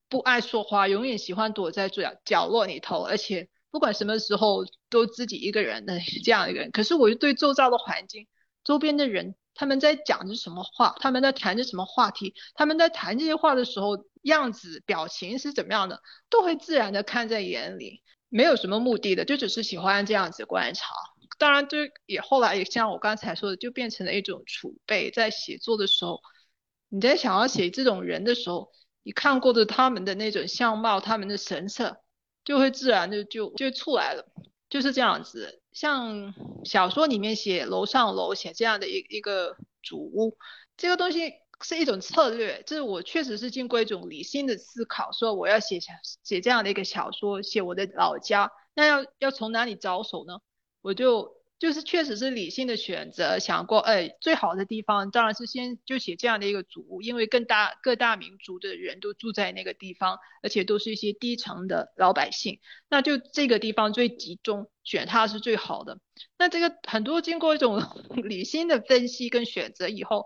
不爱说话，永远喜欢躲在角角落里头，而且。不管什么时候都自己一个人的 [LAUGHS] 这样一个人，可是我就对周遭的环境、周边的人，他们在讲着什么话，他们在谈着什么话题，他们在谈这些话的时候，样子、表情是怎么样的，都会自然的看在眼里，没有什么目的的，就只是喜欢这样子观察。当然，这也后来也像我刚才说的，就变成了一种储备。在写作的时候，你在想要写这种人的时候，你看过的他们的那种相貌、他们的神色。就会自然的就就出来了，就是这样子。像小说里面写楼上楼，写这样的一一个主屋，这个东西是一种策略。这是我确实是经过一种理性的思考，说我要写写这样的一个小说，写我的老家，那要要从哪里着手呢？我就。就是确实是理性的选择，想过，哎，最好的地方当然是先就写这样的一个主屋，因为更大各大民族的人都住在那个地方，而且都是一些低层的老百姓，那就这个地方最集中，选它是最好的。那这个很多经过一种 [LAUGHS] 理性的分析跟选择以后，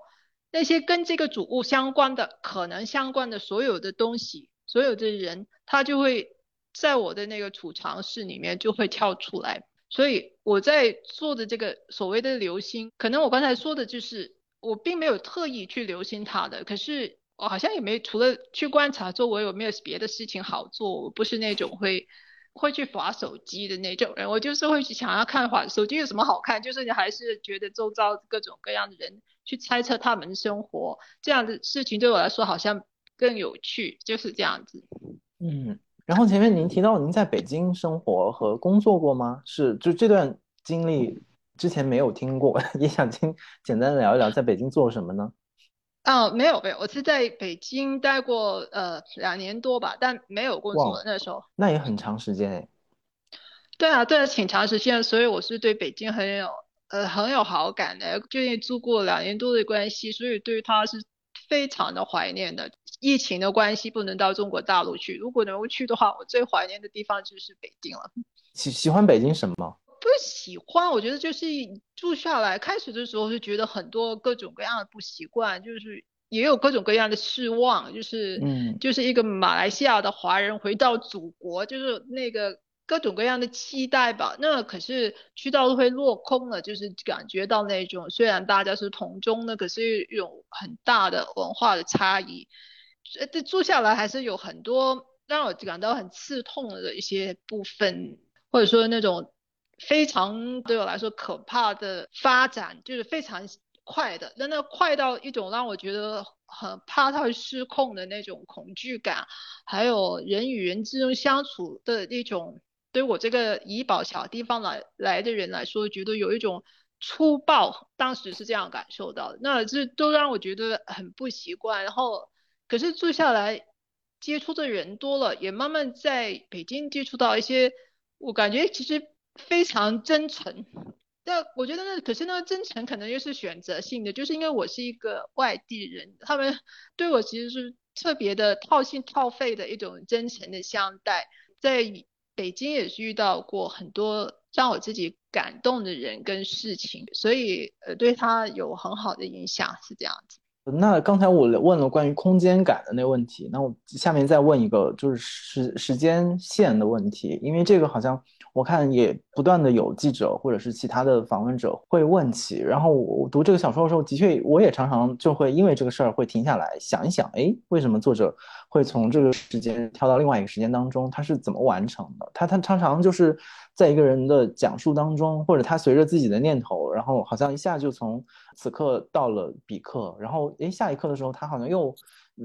那些跟这个主屋相关的、可能相关的所有的东西、所有的人，他就会在我的那个储藏室里面就会跳出来。所以我在做的这个所谓的留心，可能我刚才说的就是我并没有特意去留心它的，可是我好像也没除了去观察周围有没有别的事情好做，我不是那种会会去划手机的那种人，我就是会去想要看划手机有什么好看，就是你还是觉得周遭各种各样的人去猜测他们的生活这样的事情对我来说好像更有趣，就是这样子。嗯。然后前面您提到您在北京生活和工作过吗？是，就这段经历之前没有听过，[LAUGHS] 也想听简单的聊一聊在北京做什么呢？哦，没有没有，我是在北京待过呃两年多吧，但没有工作那时候。那也很长时间哎。对啊，对啊，挺长时间，所以我是对北京很有呃很有好感的，就因为住过两年多的关系，所以对他是非常的怀念的。疫情的关系不能到中国大陆去。如果能够去的话，我最怀念的地方就是北京了。喜喜欢北京什么？不喜欢，我觉得就是住下来，开始的时候就觉得很多各种各样的不习惯，就是也有各种各样的失望，就是嗯，就是一个马来西亚的华人回到祖国，就是那个。各种各样的期待吧，那可是去到都会落空了，就是感觉到那种虽然大家是同宗的，可是有很大的文化的差异。这住下来还是有很多让我感到很刺痛的一些部分，或者说那种非常对我来说可怕的发展，就是非常快的，那那快到一种让我觉得很怕它会失控的那种恐惧感，还有人与人之间相处的那种。对我这个怡保小地方来来的人来说，觉得有一种粗暴，当时是这样感受到的。那这都让我觉得很不习惯。然后，可是住下来接触的人多了，也慢慢在北京接触到一些，我感觉其实非常真诚。但我觉得那可是那真诚可能又是选择性的，就是因为我是一个外地人，他们对我其实是特别的掏心掏肺的一种真诚的相待，在。北京也是遇到过很多让我自己感动的人跟事情，所以呃对他有很好的影响，是这样子。那刚才我问了关于空间感的那个问题，那我下面再问一个就是时时间线的问题，因为这个好像。我看也不断的有记者或者是其他的访问者会问起，然后我读这个小说的时候，的确我也常常就会因为这个事儿会停下来想一想，哎，为什么作者会从这个时间跳到另外一个时间当中？他是怎么完成的？他他常常就是在一个人的讲述当中，或者他随着自己的念头，然后好像一下就从此刻到了彼刻，然后哎下一刻的时候，他好像又。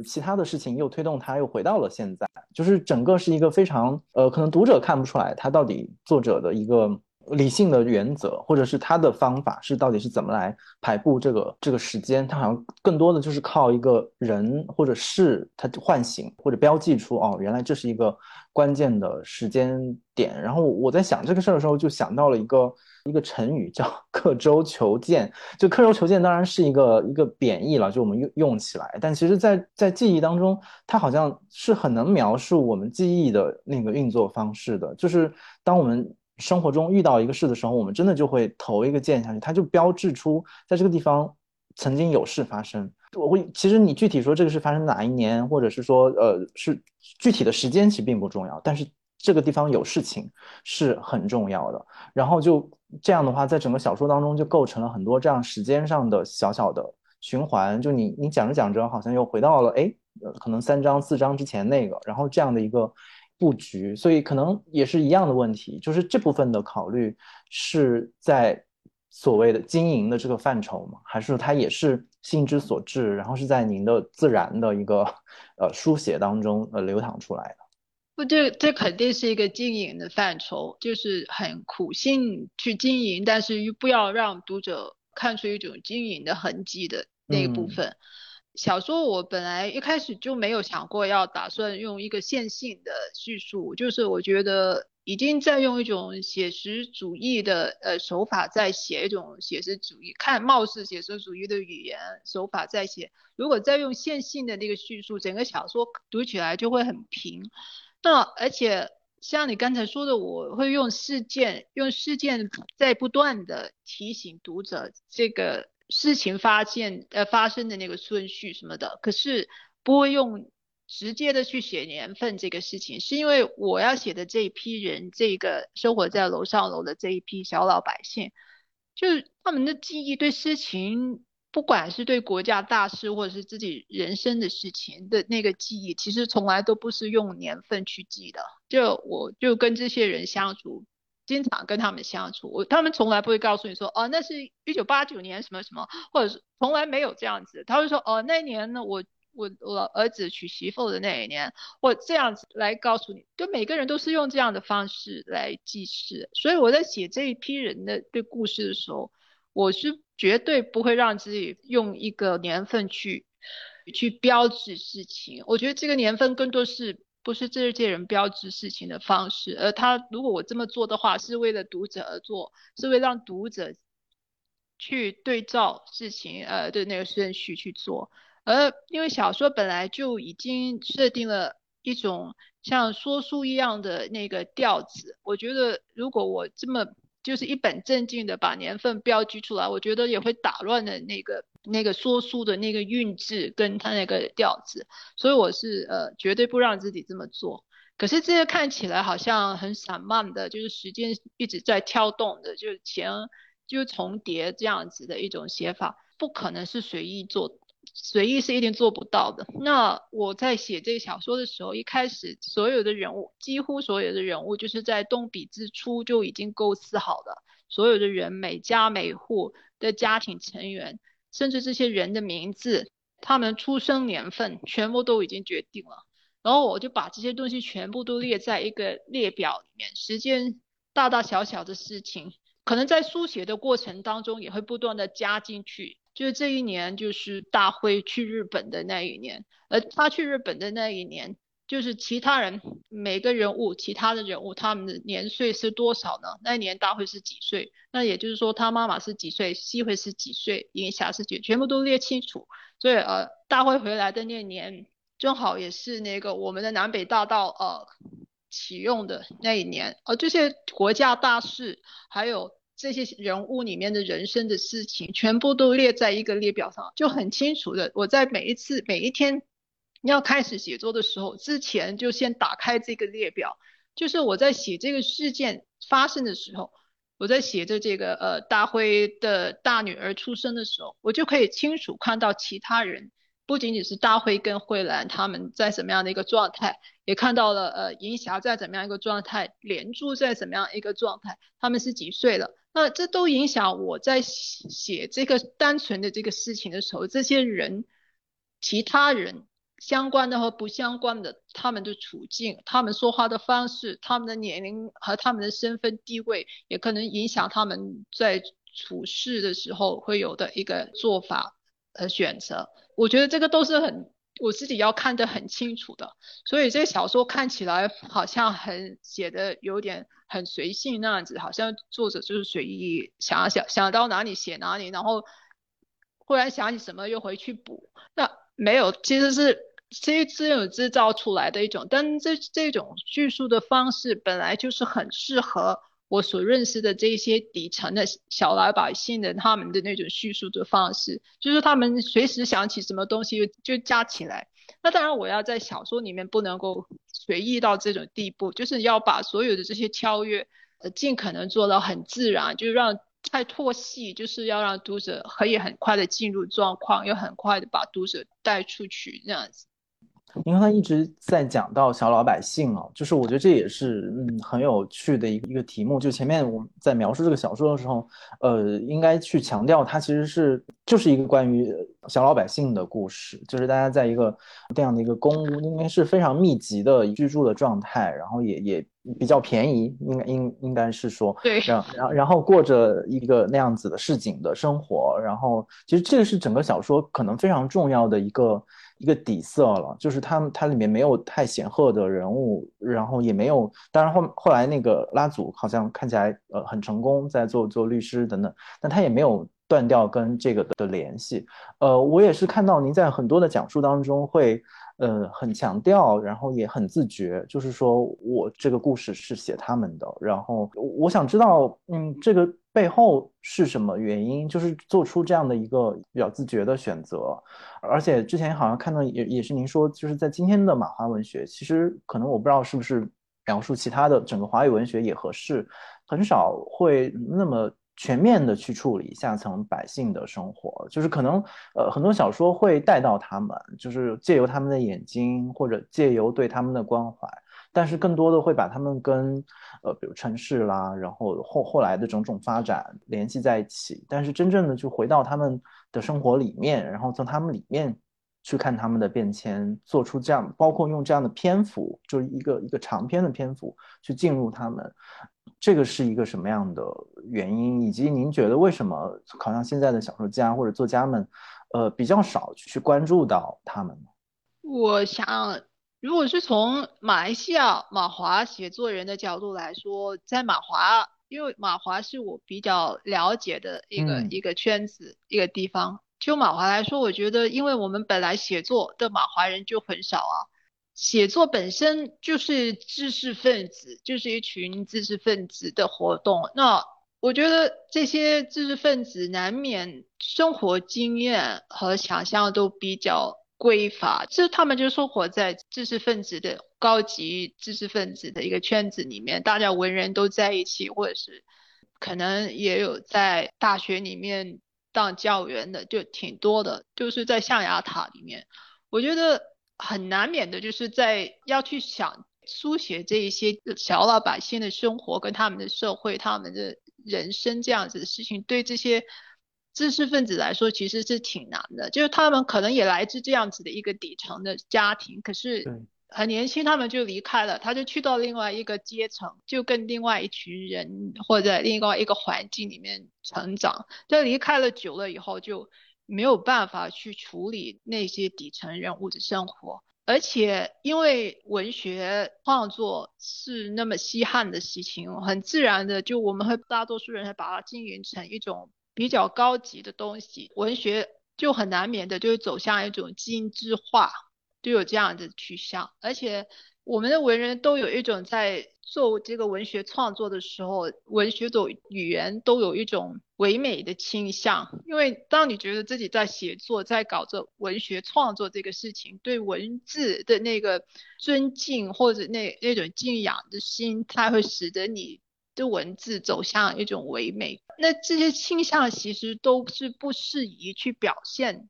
其他的事情又推动他又回到了现在，就是整个是一个非常呃，可能读者看不出来他到底作者的一个理性的原则，或者是他的方法是到底是怎么来排布这个这个时间？他好像更多的就是靠一个人或者事，他唤醒或者标记出哦，原来这是一个关键的时间点。然后我在想这个事儿的时候，就想到了一个一个成语叫“刻舟求剑”。就“刻舟求剑”当然是一个一个贬义了，就我们用用起来。但其实，在在记忆当中，它好像是很能描述我们记忆的那个运作方式的。就是当我们生活中遇到一个事的时候，我们真的就会投一个箭下去，它就标志出在这个地方曾经有事发生。我会，其实你具体说这个是发生哪一年，或者是说呃是具体的时间，其实并不重要。但是这个地方有事情是很重要的。然后就这样的话，在整个小说当中就构成了很多这样时间上的小小的循环。就你你讲着讲着，好像又回到了哎，可能三章四章之前那个，然后这样的一个。布局，所以可能也是一样的问题，就是这部分的考虑是在所谓的经营的这个范畴吗？还是说它也是心之所至，然后是在您的自然的一个呃书写当中呃流淌出来的？不，这这肯定是一个经营的范畴，就是很苦心去经营，但是又不要让读者看出一种经营的痕迹的那一部分。小说我本来一开始就没有想过要打算用一个线性的叙述，就是我觉得已经在用一种写实主义的呃手法在写一种写实主义，看貌似写实主义的语言手法在写。如果再用线性的那个叙述，整个小说读起来就会很平。那而且像你刚才说的，我会用事件，用事件在不断的提醒读者这个。事情发现呃发生的那个顺序什么的，可是不会用直接的去写年份这个事情，是因为我要写的这一批人，这个生活在楼上楼的这一批小老百姓，就是他们的记忆对事情，不管是对国家大事或者是自己人生的事情的那个记忆，其实从来都不是用年份去记的。就我就跟这些人相处。经常跟他们相处，我他们从来不会告诉你说，哦，那是一九八九年什么什么，或者是从来没有这样子。他会说，哦，那年呢，我我我儿子娶媳妇的那一年，或这样子来告诉你。就每个人都是用这样的方式来记事，所以我在写这一批人的对故事的时候，我是绝对不会让自己用一个年份去去标志事情。我觉得这个年份更多是。不是这些人标志事情的方式，而他如果我这么做的话，是为了读者而做，是为让读者去对照事情呃的那个顺序去做。而因为小说本来就已经设定了一种像说书一样的那个调子，我觉得如果我这么就是一本正经的把年份标记出来，我觉得也会打乱的那个。那个说书的那个韵致跟他那个调子，所以我是呃绝对不让自己这么做。可是这些看起来好像很散漫的，就是时间一直在跳动的，就是前就重叠这样子的一种写法，不可能是随意做，随意是一定做不到的。那我在写这个小说的时候，一开始所有的人物，几乎所有的人物，就是在动笔之初就已经构思好的，所有的人每家每户的家庭成员。甚至这些人的名字、他们出生年份，全部都已经决定了。然后我就把这些东西全部都列在一个列表里面，时间大大小小的事情，可能在书写的过程当中也会不断的加进去。就是这一年，就是大辉去日本的那一年，而他去日本的那一年。就是其他人每个人物，其他的人物他们的年岁是多少呢？那一年大会是几岁？那也就是说他妈妈是几岁，西会是几岁，影霞是几，全部都列清楚。所以呃，大会回来的那年正好也是那个我们的南北大道呃启用的那一年。呃，这些国家大事，还有这些人物里面的人生的事情，全部都列在一个列表上，就很清楚的。我在每一次每一天。要开始写作的时候，之前就先打开这个列表，就是我在写这个事件发生的时候，我在写着这个呃大辉的大女儿出生的时候，我就可以清楚看到其他人，不仅仅是大辉跟慧兰他们在什么样的一个状态，也看到了呃银霞在怎么样一个状态，连珠在怎么样一个状态，他们是几岁了，那这都影响我在写这个单纯的这个事情的时候，这些人，其他人。相关的和不相关的，他们的处境、他们说话的方式、他们的年龄和他们的身份地位，也可能影响他们在处事的时候会有的一个做法的选择。我觉得这个都是很我自己要看得很清楚的。所以这小说看起来好像很写的有点很随性那样子，好像作者就是随意想想想到哪里写哪里，然后。忽然想起什么又回去补，那没有，其实是这自有制造出来的一种，但这这种叙述的方式本来就是很适合我所认识的这些底层的小老百姓的他们的那种叙述的方式，就是他们随时想起什么东西就加起来。那当然，我要在小说里面不能够随意到这种地步，就是要把所有的这些跳跃，呃，尽可能做到很自然，就让。太拖戏，就是要让读者可以很快的进入状况，又很快的把读者带出去这样子。因为他一直在讲到小老百姓啊，就是我觉得这也是嗯很有趣的一个一个题目。就前面我们在描述这个小说的时候，呃，应该去强调它其实是就是一个关于小老百姓的故事，就是大家在一个这样的一个公屋，应该是非常密集的居住的状态，然后也也。比较便宜，应该应应该是说，对，然然然后过着一个那样子的市井的生活，然后其实这个是整个小说可能非常重要的一个一个底色了，就是它它里面没有太显赫的人物，然后也没有，当然后后来那个拉祖好像看起来呃很成功，在做做律师等等，但他也没有断掉跟这个的联系，呃，我也是看到您在很多的讲述当中会。呃，很强调，然后也很自觉，就是说我这个故事是写他们的，然后我想知道，嗯，这个背后是什么原因，就是做出这样的一个比较自觉的选择，而且之前好像看到也也是您说，就是在今天的马华文学，其实可能我不知道是不是描述其他的整个华语文学也合适，很少会那么。全面的去处理下层百姓的生活，就是可能呃很多小说会带到他们，就是借由他们的眼睛或者借由对他们的关怀，但是更多的会把他们跟呃比如城市啦，然后后后来的种种发展联系在一起，但是真正的就回到他们的生活里面，然后从他们里面去看他们的变迁，做出这样包括用这样的篇幅，就是一个一个长篇的篇幅去进入他们。这个是一个什么样的原因？以及您觉得为什么好像现在的小说家或者作家们，呃，比较少去关注到他们呢？我想，如果是从马来西亚马华写作人的角度来说，在马华，因为马华是我比较了解的一个一个圈子一个地方。就马华来说，我觉得，因为我们本来写作的马华人就很少啊。写作本身就是知识分子，就是一群知识分子的活动。那我觉得这些知识分子难免生活经验和想象都比较匮乏，就是他们就生活在知识分子的高级知识分子的一个圈子里面，大家文人都在一起，或者是可能也有在大学里面当教员的，就挺多的，就是在象牙塔里面，我觉得。很难免的，就是在要去想书写这一些小老百姓的生活跟他们的社会、他们的人生这样子的事情，对这些知识分子来说其实是挺难的。就是他们可能也来自这样子的一个底层的家庭，可是很年轻他们就离开了，他就去到另外一个阶层，就跟另外一群人或者另外一个环境里面成长。就离开了久了以后就。没有办法去处理那些底层人物的生活，而且因为文学创作是那么稀罕的事情，很自然的就我们会大多数人会把它经营成一种比较高级的东西，文学就很难免的就会走向一种精致化，就有这样的趋向，而且我们的文人都有一种在。做这个文学创作的时候，文学的语言都有一种唯美的倾向。因为当你觉得自己在写作、在搞着文学创作这个事情，对文字的那个尊敬或者那那种敬仰的心，它会使得你的文字走向一种唯美。那这些倾向其实都是不适宜去表现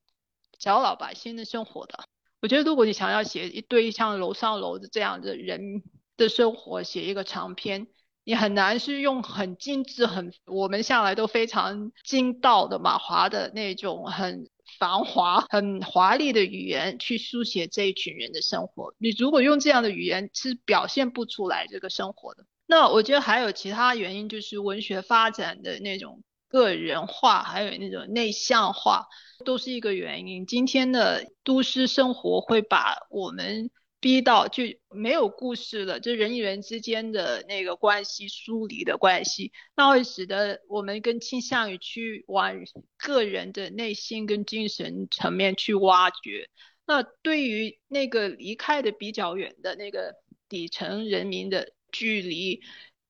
小老百姓的生活的。我觉得，如果你想要写一堆像楼上楼的这样的人。的生活写一个长篇，你很难是用很精致、很我们向来都非常精到的马华的那种很繁华、很华丽的语言去书写这一群人的生活。你如果用这样的语言，是表现不出来这个生活的。那我觉得还有其他原因，就是文学发展的那种个人化，还有那种内向化，都是一个原因。今天的都市生活会把我们。逼到就没有故事了，就人与人之间的那个关系疏离的关系，那会使得我们更倾向于去往个人的内心跟精神层面去挖掘。那对于那个离开的比较远的那个底层人民的距离，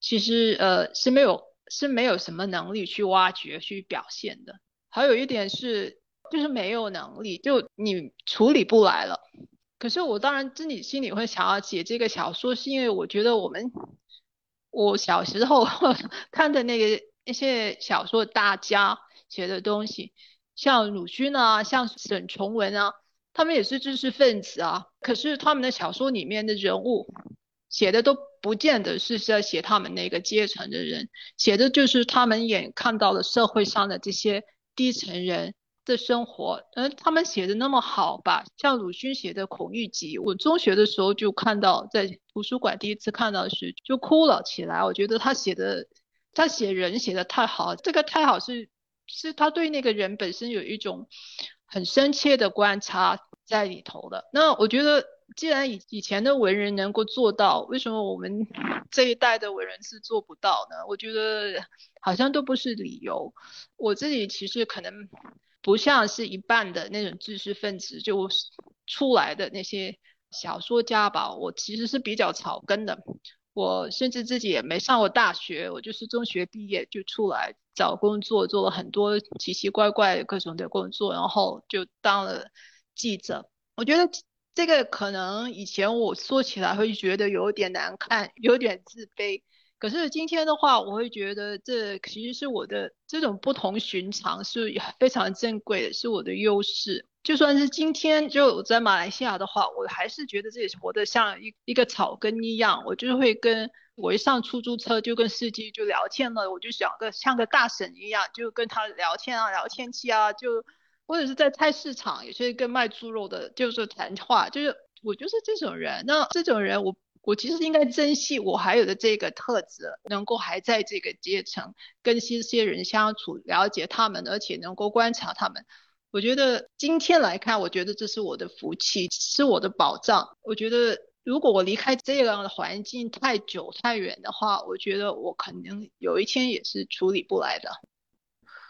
其实呃是没有是没有什么能力去挖掘去表现的。还有一点是，就是没有能力，就你处理不来了。可是我当然自己心里会想要写这个小说，是因为我觉得我们我小时候 [LAUGHS] 看的那个那些小说大家写的东西，像鲁迅啊，像沈从文啊，他们也是知识分子啊。可是他们的小说里面的人物写的都不见得是在写他们那个阶层的人，写的就是他们眼看到的社会上的这些低层人。的生活，嗯，他们写的那么好吧？像鲁迅写的《孔乙己》，我中学的时候就看到，在图书馆第一次看到时就哭了起来。我觉得他写的，他写人写的太好，这个太好是是他对那个人本身有一种很深切的观察在里头的。那我觉得，既然以以前的文人能够做到，为什么我们 [LAUGHS] 这一代的文人是做不到呢？我觉得好像都不是理由。我自己其实可能。不像是一半的那种知识分子就出来的那些小说家吧，我其实是比较草根的，我甚至自己也没上过大学，我就是中学毕业就出来找工作，做了很多奇奇怪怪各种的工作，然后就当了记者。我觉得这个可能以前我说起来会觉得有点难看，有点自卑。可是今天的话，我会觉得这其实是我的这种不同寻常是非常珍贵的，是我的优势。就算是今天就在马来西亚的话，我还是觉得自己活得像一一个草根一样。我就是会跟我一上出租车就跟司机就聊天了，我就想个像个大婶一样，就跟他聊天啊，聊天气啊，就或者是在菜市场，有些跟卖猪肉的，就是谈话，就是我就是这种人。那这种人我。我其实应该珍惜我还有的这个特质，能够还在这个阶层跟这些人相处，了解他们，而且能够观察他们。我觉得今天来看，我觉得这是我的福气，是我的保障。我觉得如果我离开这样的环境太久太远的话，我觉得我可能有一天也是处理不来的。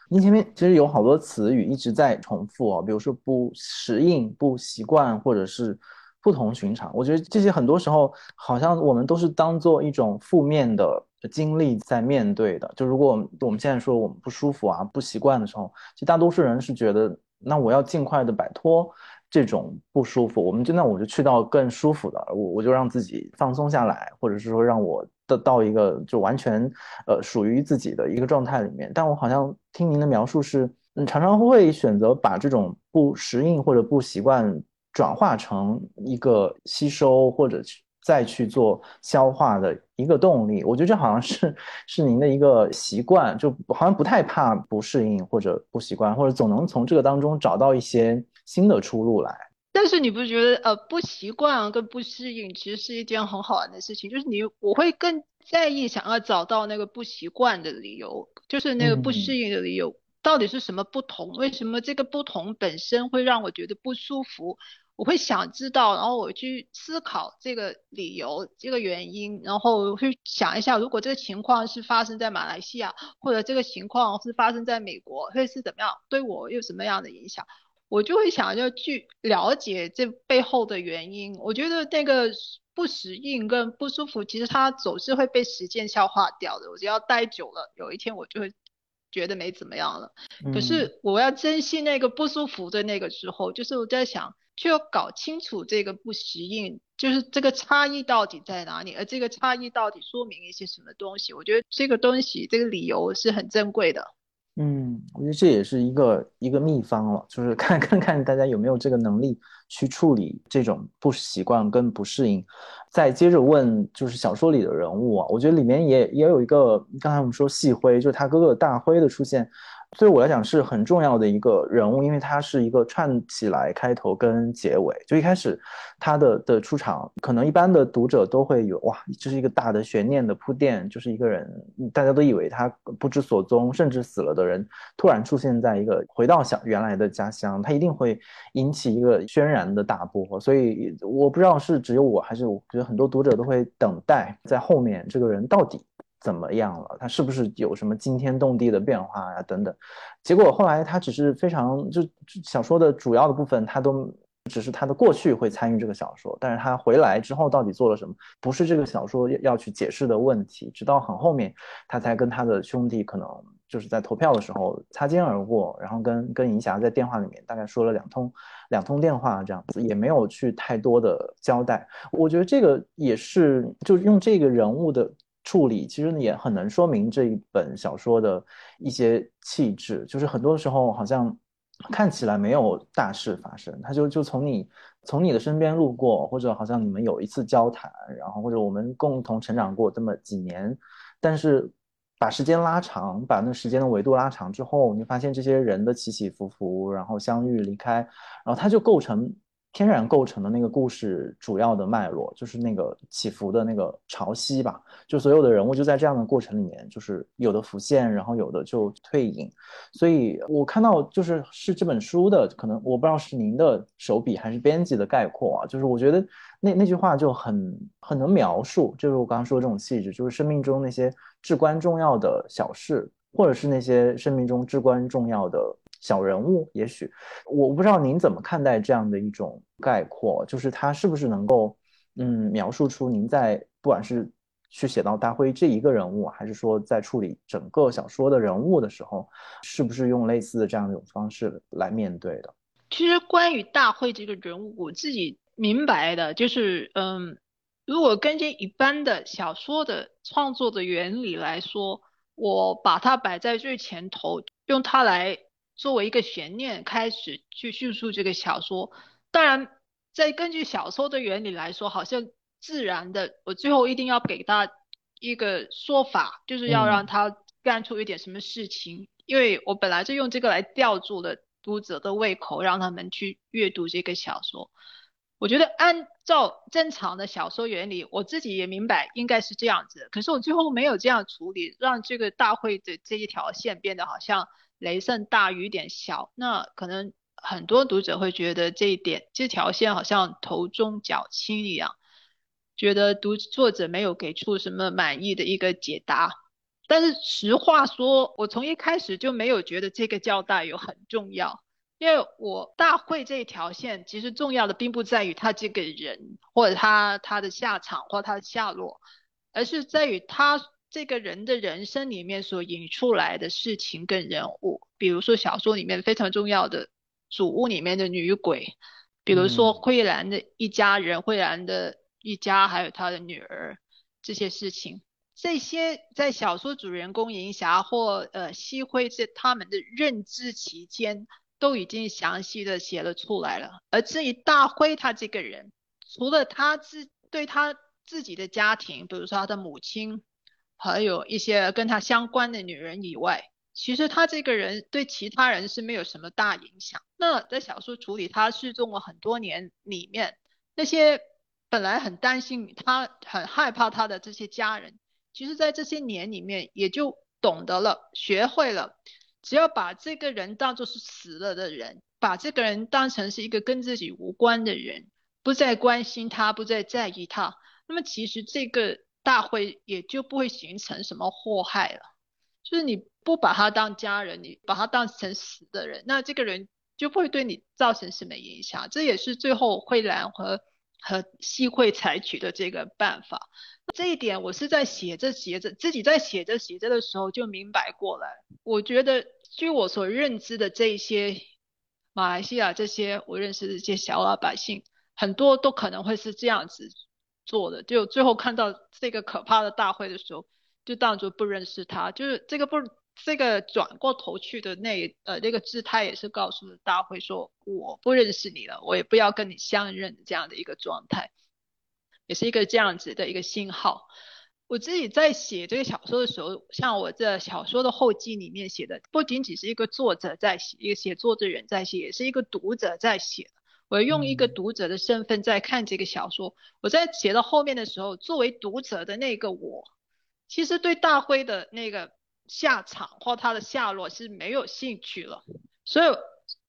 您前面其实有好多词语一直在重复哦，比如说不适应、不习惯，或者是。不同寻常，我觉得这些很多时候好像我们都是当做一种负面的经历在面对的。就如果我们我们现在说我们不舒服啊、不习惯的时候，其实大多数人是觉得，那我要尽快的摆脱这种不舒服。我们就那我就去到更舒服的，我我就让自己放松下来，或者是说让我的到一个就完全呃属于自己的一个状态里面。但我好像听您的描述是，嗯，常常会选择把这种不适应或者不习惯。转化成一个吸收或者去再去做消化的一个动力，我觉得这好像是是您的一个习惯，就好像不太怕不适应或者不习惯，或者总能从这个当中找到一些新的出路来。但是你不觉得呃不习惯跟不适应其实是一件很好玩的事情？就是你我会更在意想要找到那个不习惯的理由，就是那个不适应的理由到底是什么不同？为什么这个不同本身会让我觉得不舒服？我会想知道，然后我去思考这个理由、这个原因，然后去想一下，如果这个情况是发生在马来西亚，或者这个情况是发生在美国，会是怎么样？对我有什么样的影响？我就会想要去了解这背后的原因。我觉得那个不适应跟不舒服，其实它总是会被时间消化掉的。我只要待久了，有一天我就会觉得没怎么样了。可是我要珍惜那个不舒服的那个时候，就是我在想。就要搞清楚这个不适应，就是这个差异到底在哪里，而这个差异到底说明一些什么东西？我觉得这个东西，这个理由是很珍贵的。嗯，我觉得这也是一个一个秘方了，就是看 [LAUGHS] 看看大家有没有这个能力去处理这种不习惯跟不适应。再接着问，就是小说里的人物啊，我觉得里面也也有一个，刚才我们说细辉，就是他哥哥大辉的出现。对我来讲是很重要的一个人物，因为他是一个串起来开头跟结尾。就一开始他的的出场，可能一般的读者都会有哇，这是一个大的悬念的铺垫，就是一个人，大家都以为他不知所踪，甚至死了的人突然出现在一个回到小原来的家乡，他一定会引起一个轩然的大波。所以我不知道是只有我还是我觉得很多读者都会等待在后面这个人到底。怎么样了？他是不是有什么惊天动地的变化呀？等等，结果后来他只是非常就小说的主要的部分，他都只是他的过去会参与这个小说，但是他回来之后到底做了什么，不是这个小说要去解释的问题。直到很后面，他才跟他的兄弟可能就是在投票的时候擦肩而过，然后跟跟银霞在电话里面大概说了两通两通电话这样子，也没有去太多的交代。我觉得这个也是就用这个人物的。处理其实也很能说明这一本小说的一些气质，就是很多时候好像看起来没有大事发生，他就就从你从你的身边路过，或者好像你们有一次交谈，然后或者我们共同成长过这么几年，但是把时间拉长，把那时间的维度拉长之后，你发现这些人的起起伏伏，然后相遇离开，然后它就构成。天然构成的那个故事主要的脉络，就是那个起伏的那个潮汐吧。就所有的人物就在这样的过程里面，就是有的浮现，然后有的就退隐。所以我看到就是是这本书的，可能我不知道是您的手笔还是编辑的概括啊。就是我觉得那那句话就很很能描述，就是我刚刚说的这种气质，就是生命中那些至关重要的小事，或者是那些生命中至关重要的。小人物，也许我不知道您怎么看待这样的一种概括，就是他是不是能够，嗯，描述出您在不管是去写到大辉这一个人物，还是说在处理整个小说的人物的时候，是不是用类似的这样一种方式来面对的？其实关于大会这个人物，我自己明白的就是，嗯，如果根据一般的小说的创作的原理来说，我把它摆在最前头，用它来。作为一个悬念开始去叙述这个小说，当然，在根据小说的原理来说，好像自然的，我最后一定要给他一个说法，就是要让他干出一点什么事情，因为我本来就用这个来吊住了读者的胃口，让他们去阅读这个小说。我觉得按照正常的小说原理，我自己也明白应该是这样子，可是我最后没有这样处理，让这个大会的这一条线变得好像。雷声大雨点小，那可能很多读者会觉得这一点这条线好像头重脚轻一样，觉得读作者没有给出什么满意的一个解答。但是实话说，我从一开始就没有觉得这个交代有很重要，因为我大会这一条线其实重要的并不在于他这个人或者他他的下场或他的下落，而是在于他。这个人的人生里面所引出来的事情跟人物，比如说小说里面非常重要的主屋里面的女鬼，比如说慧兰的一家人，慧兰的一家还有她的女儿这些事情，这些在小说主人公银霞或呃西辉这他们的认知期间都已经详细的写了出来了。而至于大辉他这个人，除了他自对他自己的家庭，比如说他的母亲。还有一些跟他相关的女人以外，其实他这个人对其他人是没有什么大影响。那在小说处理他失踪了很多年里面，那些本来很担心他、很害怕他的这些家人，其实在这些年里面也就懂得了、学会了，只要把这个人当作是死了的人，把这个人当成是一个跟自己无关的人，不再关心他，不再在意他，那么其实这个。大会也就不会形成什么祸害了。就是你不把他当家人，你把他当成死的人，那这个人就不会对你造成什么影响。这也是最后慧兰和和西会采取的这个办法。这一点我是在写着写着，自己在写着写着的时候就明白过来。我觉得，据我所认知的这些马来西亚这些我认识的这些小老百姓，很多都可能会是这样子。做的就最后看到这个可怕的大会的时候，就当作不认识他，就是这个不这个转过头去的那呃那个姿态也是告诉大会说我不认识你了，我也不要跟你相认这样的一个状态，也是一个这样子的一个信号。我自己在写这个小说的时候，像我这小说的后记里面写的，不仅仅是一个作者在写，一个写作的人在写，也是一个读者在写。我用一个读者的身份在看这个小说。我在写到后面的时候，作为读者的那个我，其实对大辉的那个下场或他的下落是没有兴趣了。所以，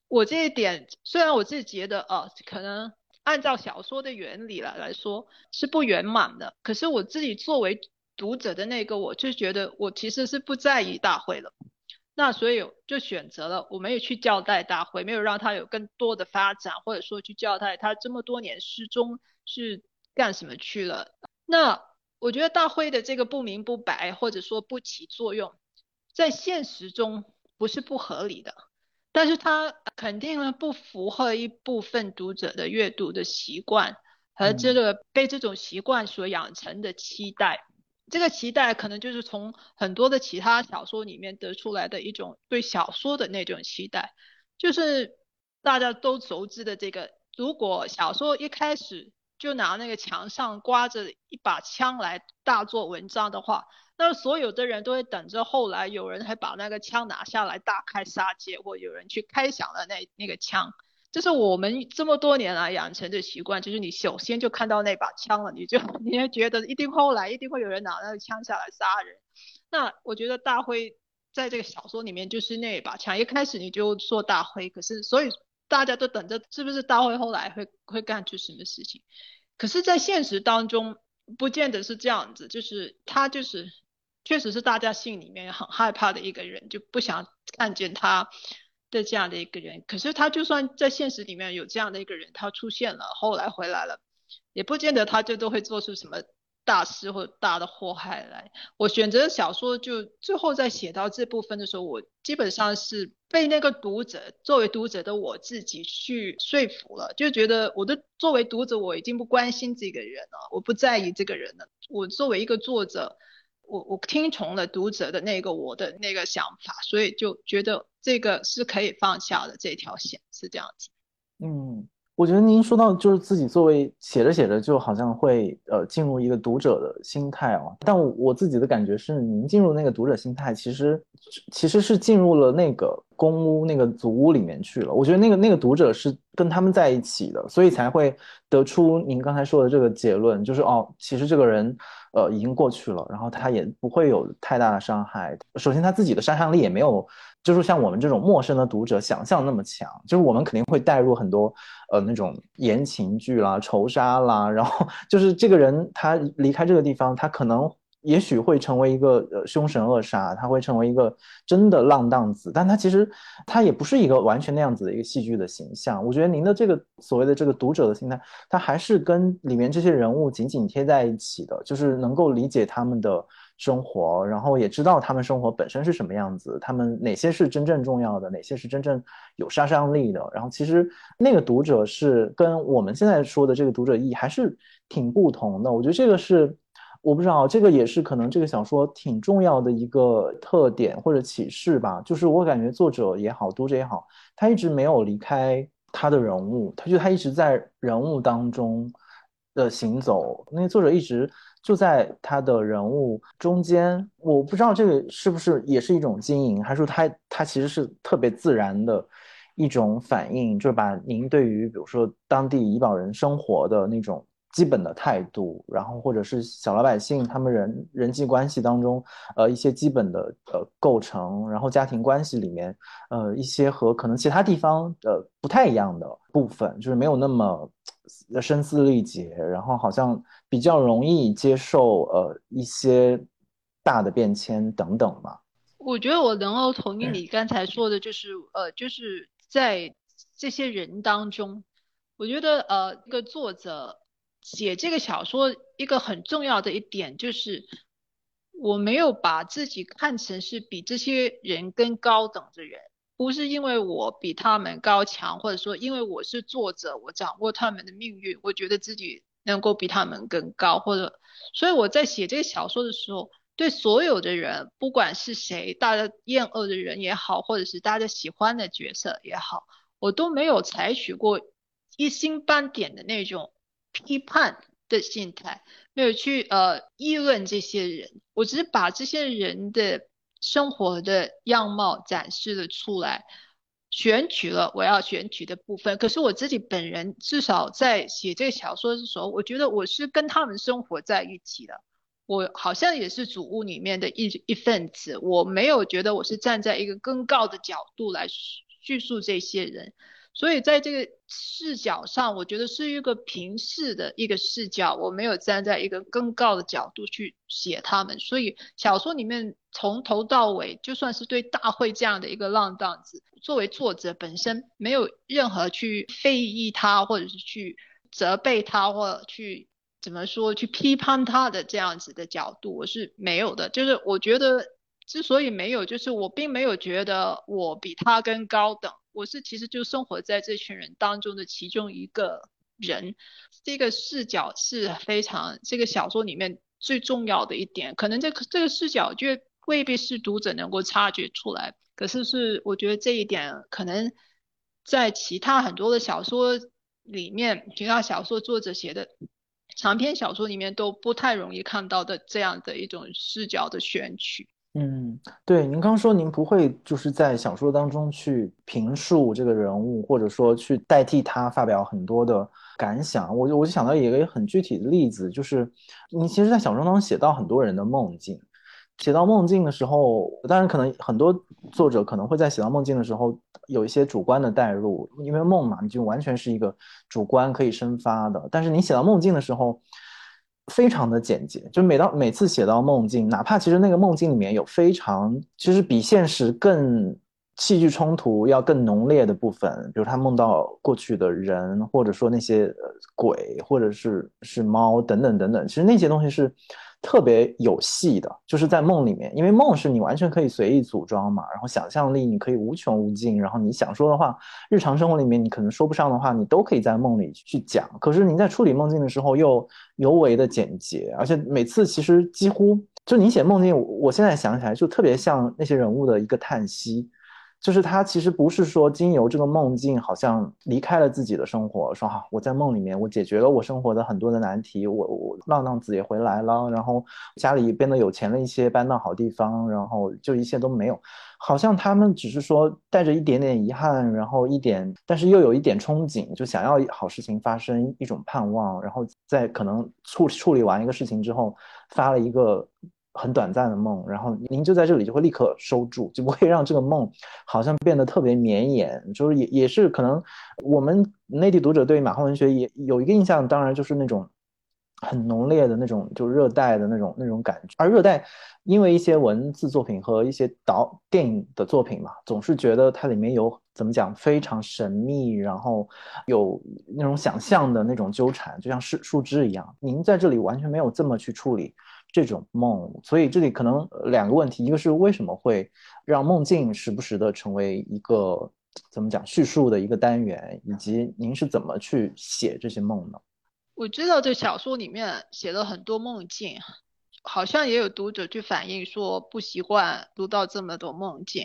我这一点虽然我自己觉得，呃，可能。按照小说的原理来来说是不圆满的，可是我自己作为读者的那个，我就觉得我其实是不在意大辉了，那所以就选择了我没有去交代大会，没有让他有更多的发展，或者说去交代他这么多年失踪是干什么去了。那我觉得大会的这个不明不白，或者说不起作用，在现实中不是不合理的。但是它肯定呢不符合一部分读者的阅读的习惯和这个被这种习惯所养成的期待，这个期待可能就是从很多的其他小说里面得出来的一种对小说的那种期待，就是大家都熟知的这个，如果小说一开始就拿那个墙上挂着一把枪来大做文章的话。那所有的人都会等着后来有人还把那个枪拿下来大开杀戒，或有人去开响了那那个枪，就是我们这么多年来养成的习惯，就是你首先就看到那把枪了，你就 [LAUGHS] 你也觉得一定后来一定会有人拿那个枪下来杀人。那我觉得大辉在这个小说里面就是那一把枪，一开始你就说大辉，可是所以大家都等着是不是大辉后来会会干出什么事情？可是，在现实当中不见得是这样子，就是他就是。确实是大家心里面很害怕的一个人，就不想看见他的这样的一个人。可是他就算在现实里面有这样的一个人，他出现了，后来回来了，也不见得他就都会做出什么大事或大的祸害来。我选择小说就最后在写到这部分的时候，我基本上是被那个读者作为读者的我自己去说服了，就觉得我的作为读者我已经不关心这个人了，我不在意这个人了。我作为一个作者。我我听从了读者的那个我的那个想法，所以就觉得这个是可以放下的这条线是这样子。嗯，我觉得您说到就是自己作为写着写着就好像会呃进入一个读者的心态哦，但我自己的感觉是您进入那个读者心态其实其实是进入了那个公屋那个祖屋里面去了。我觉得那个那个读者是跟他们在一起的，所以才会得出您刚才说的这个结论，就是哦，其实这个人。呃，已经过去了，然后他也不会有太大的伤害。首先，他自己的杀伤力也没有，就是像我们这种陌生的读者想象那么强。就是我们肯定会带入很多呃那种言情剧啦、仇杀啦，然后 [LAUGHS] 就是这个人他离开这个地方，他可能。也许会成为一个呃凶神恶煞，他会成为一个真的浪荡子，但他其实他也不是一个完全那样子的一个戏剧的形象。我觉得您的这个所谓的这个读者的心态，他还是跟里面这些人物紧紧贴在一起的，就是能够理解他们的生活，然后也知道他们生活本身是什么样子，他们哪些是真正重要的，哪些是真正有杀伤力的。然后其实那个读者是跟我们现在说的这个读者意义还是挺不同的。我觉得这个是。我不知道，这个也是可能这个小说挺重要的一个特点或者启示吧。就是我感觉作者也好，读者也好，他一直没有离开他的人物，他就他一直在人物当中的行走。那作者一直就在他的人物中间。我不知道这个是不是也是一种经营，还是说他他其实是特别自然的一种反应，就是把您对于比如说当地怡保人生活的那种。基本的态度，然后或者是小老百姓他们人人际关系当中，呃，一些基本的呃构成，然后家庭关系里面，呃，一些和可能其他地方呃不太一样的部分，就是没有那么声嘶力竭，然后好像比较容易接受呃一些大的变迁等等嘛。我觉得我能够同意你 [CLEARS THROAT] 刚才说的，就是呃，就是在这些人当中，我觉得呃，一个作者。写这个小说一个很重要的一点就是，我没有把自己看成是比这些人更高等的人，不是因为我比他们高强，或者说因为我是作者，我掌握他们的命运，我觉得自己能够比他们更高，或者，所以我在写这个小说的时候，对所有的人，不管是谁，大家厌恶的人也好，或者是大家喜欢的角色也好，我都没有采取过一星半点的那种。批判的心态没有去呃议论这些人，我只是把这些人的生活的样貌展示了出来，选取了我要选取的部分。可是我自己本人至少在写这个小说的时候，我觉得我是跟他们生活在一起的，我好像也是主屋里面的一一份子，我没有觉得我是站在一个更高的角度来叙述这些人。所以在这个视角上，我觉得是一个平视的一个视角，我没有站在一个更高的角度去写他们。所以小说里面从头到尾，就算是对大会这样的一个浪荡子，作为作者本身没有任何去非议他，或者是去责备他，或者去怎么说去批判他的这样子的角度，我是没有的。就是我觉得之所以没有，就是我并没有觉得我比他更高等。我是其实就生活在这群人当中的其中一个人，这个视角是非常这个小说里面最重要的一点。可能这个这个视角就未必是读者能够察觉出来，可是是我觉得这一点可能在其他很多的小说里面，其他小说作者写的长篇小说里面都不太容易看到的这样的一种视角的选取。嗯，对，您刚说您不会就是在小说当中去评述这个人物，或者说去代替他发表很多的感想。我就我就想到一个很具体的例子，就是你其实，在小说当中写到很多人的梦境，写到梦境的时候，当然可能很多作者可能会在写到梦境的时候有一些主观的代入，因为梦嘛，你就完全是一个主观可以生发的。但是你写到梦境的时候。非常的简洁，就每到每次写到梦境，哪怕其实那个梦境里面有非常其实比现实更戏剧冲突要更浓烈的部分，比如他梦到过去的人，或者说那些鬼，或者是是猫等等等等，其实那些东西是。特别有戏的，就是在梦里面，因为梦是你完全可以随意组装嘛，然后想象力你可以无穷无尽，然后你想说的话，日常生活里面你可能说不上的话，你都可以在梦里去讲。可是你在处理梦境的时候又尤为的简洁，而且每次其实几乎就你写梦境，我现在想起来就特别像那些人物的一个叹息。就是他其实不是说经由这个梦境，好像离开了自己的生活，说哈我在梦里面我解决了我生活的很多的难题，我我浪浪子也回来了，然后家里变得有钱了一些，搬到好地方，然后就一切都没有，好像他们只是说带着一点点遗憾，然后一点，但是又有一点憧憬，就想要好事情发生，一种盼望，然后在可能处处理完一个事情之后，发了一个。很短暂的梦，然后您就在这里就会立刻收住，就不会让这个梦好像变得特别绵延。就是也也是可能我们内地读者对马后文学也有一个印象，当然就是那种很浓烈的那种，就热带的那种那种感觉。而热带因为一些文字作品和一些导电影的作品嘛，总是觉得它里面有怎么讲非常神秘，然后有那种想象的那种纠缠，就像树树枝一样。您在这里完全没有这么去处理。这种梦，所以这里可能两个问题，一个是为什么会让梦境时不时的成为一个怎么讲叙述的一个单元，以及您是怎么去写这些梦呢？我知道这小说里面写了很多梦境，好像也有读者去反映说不习惯读到这么多梦境。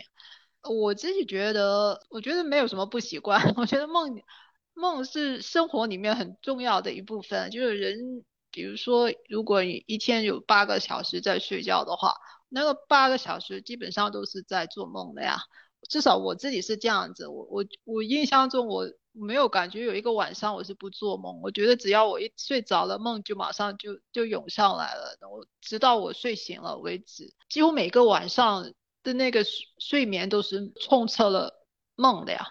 我自己觉得，我觉得没有什么不习惯，[LAUGHS] 我觉得梦梦是生活里面很重要的一部分，就是人。比如说，如果你一天有八个小时在睡觉的话，那个八个小时基本上都是在做梦的呀。至少我自己是这样子，我我我印象中我没有感觉有一个晚上我是不做梦。我觉得只要我一睡着了，梦就马上就就涌上来了，我直到我睡醒了为止。几乎每个晚上的那个睡眠都是充斥了梦的呀。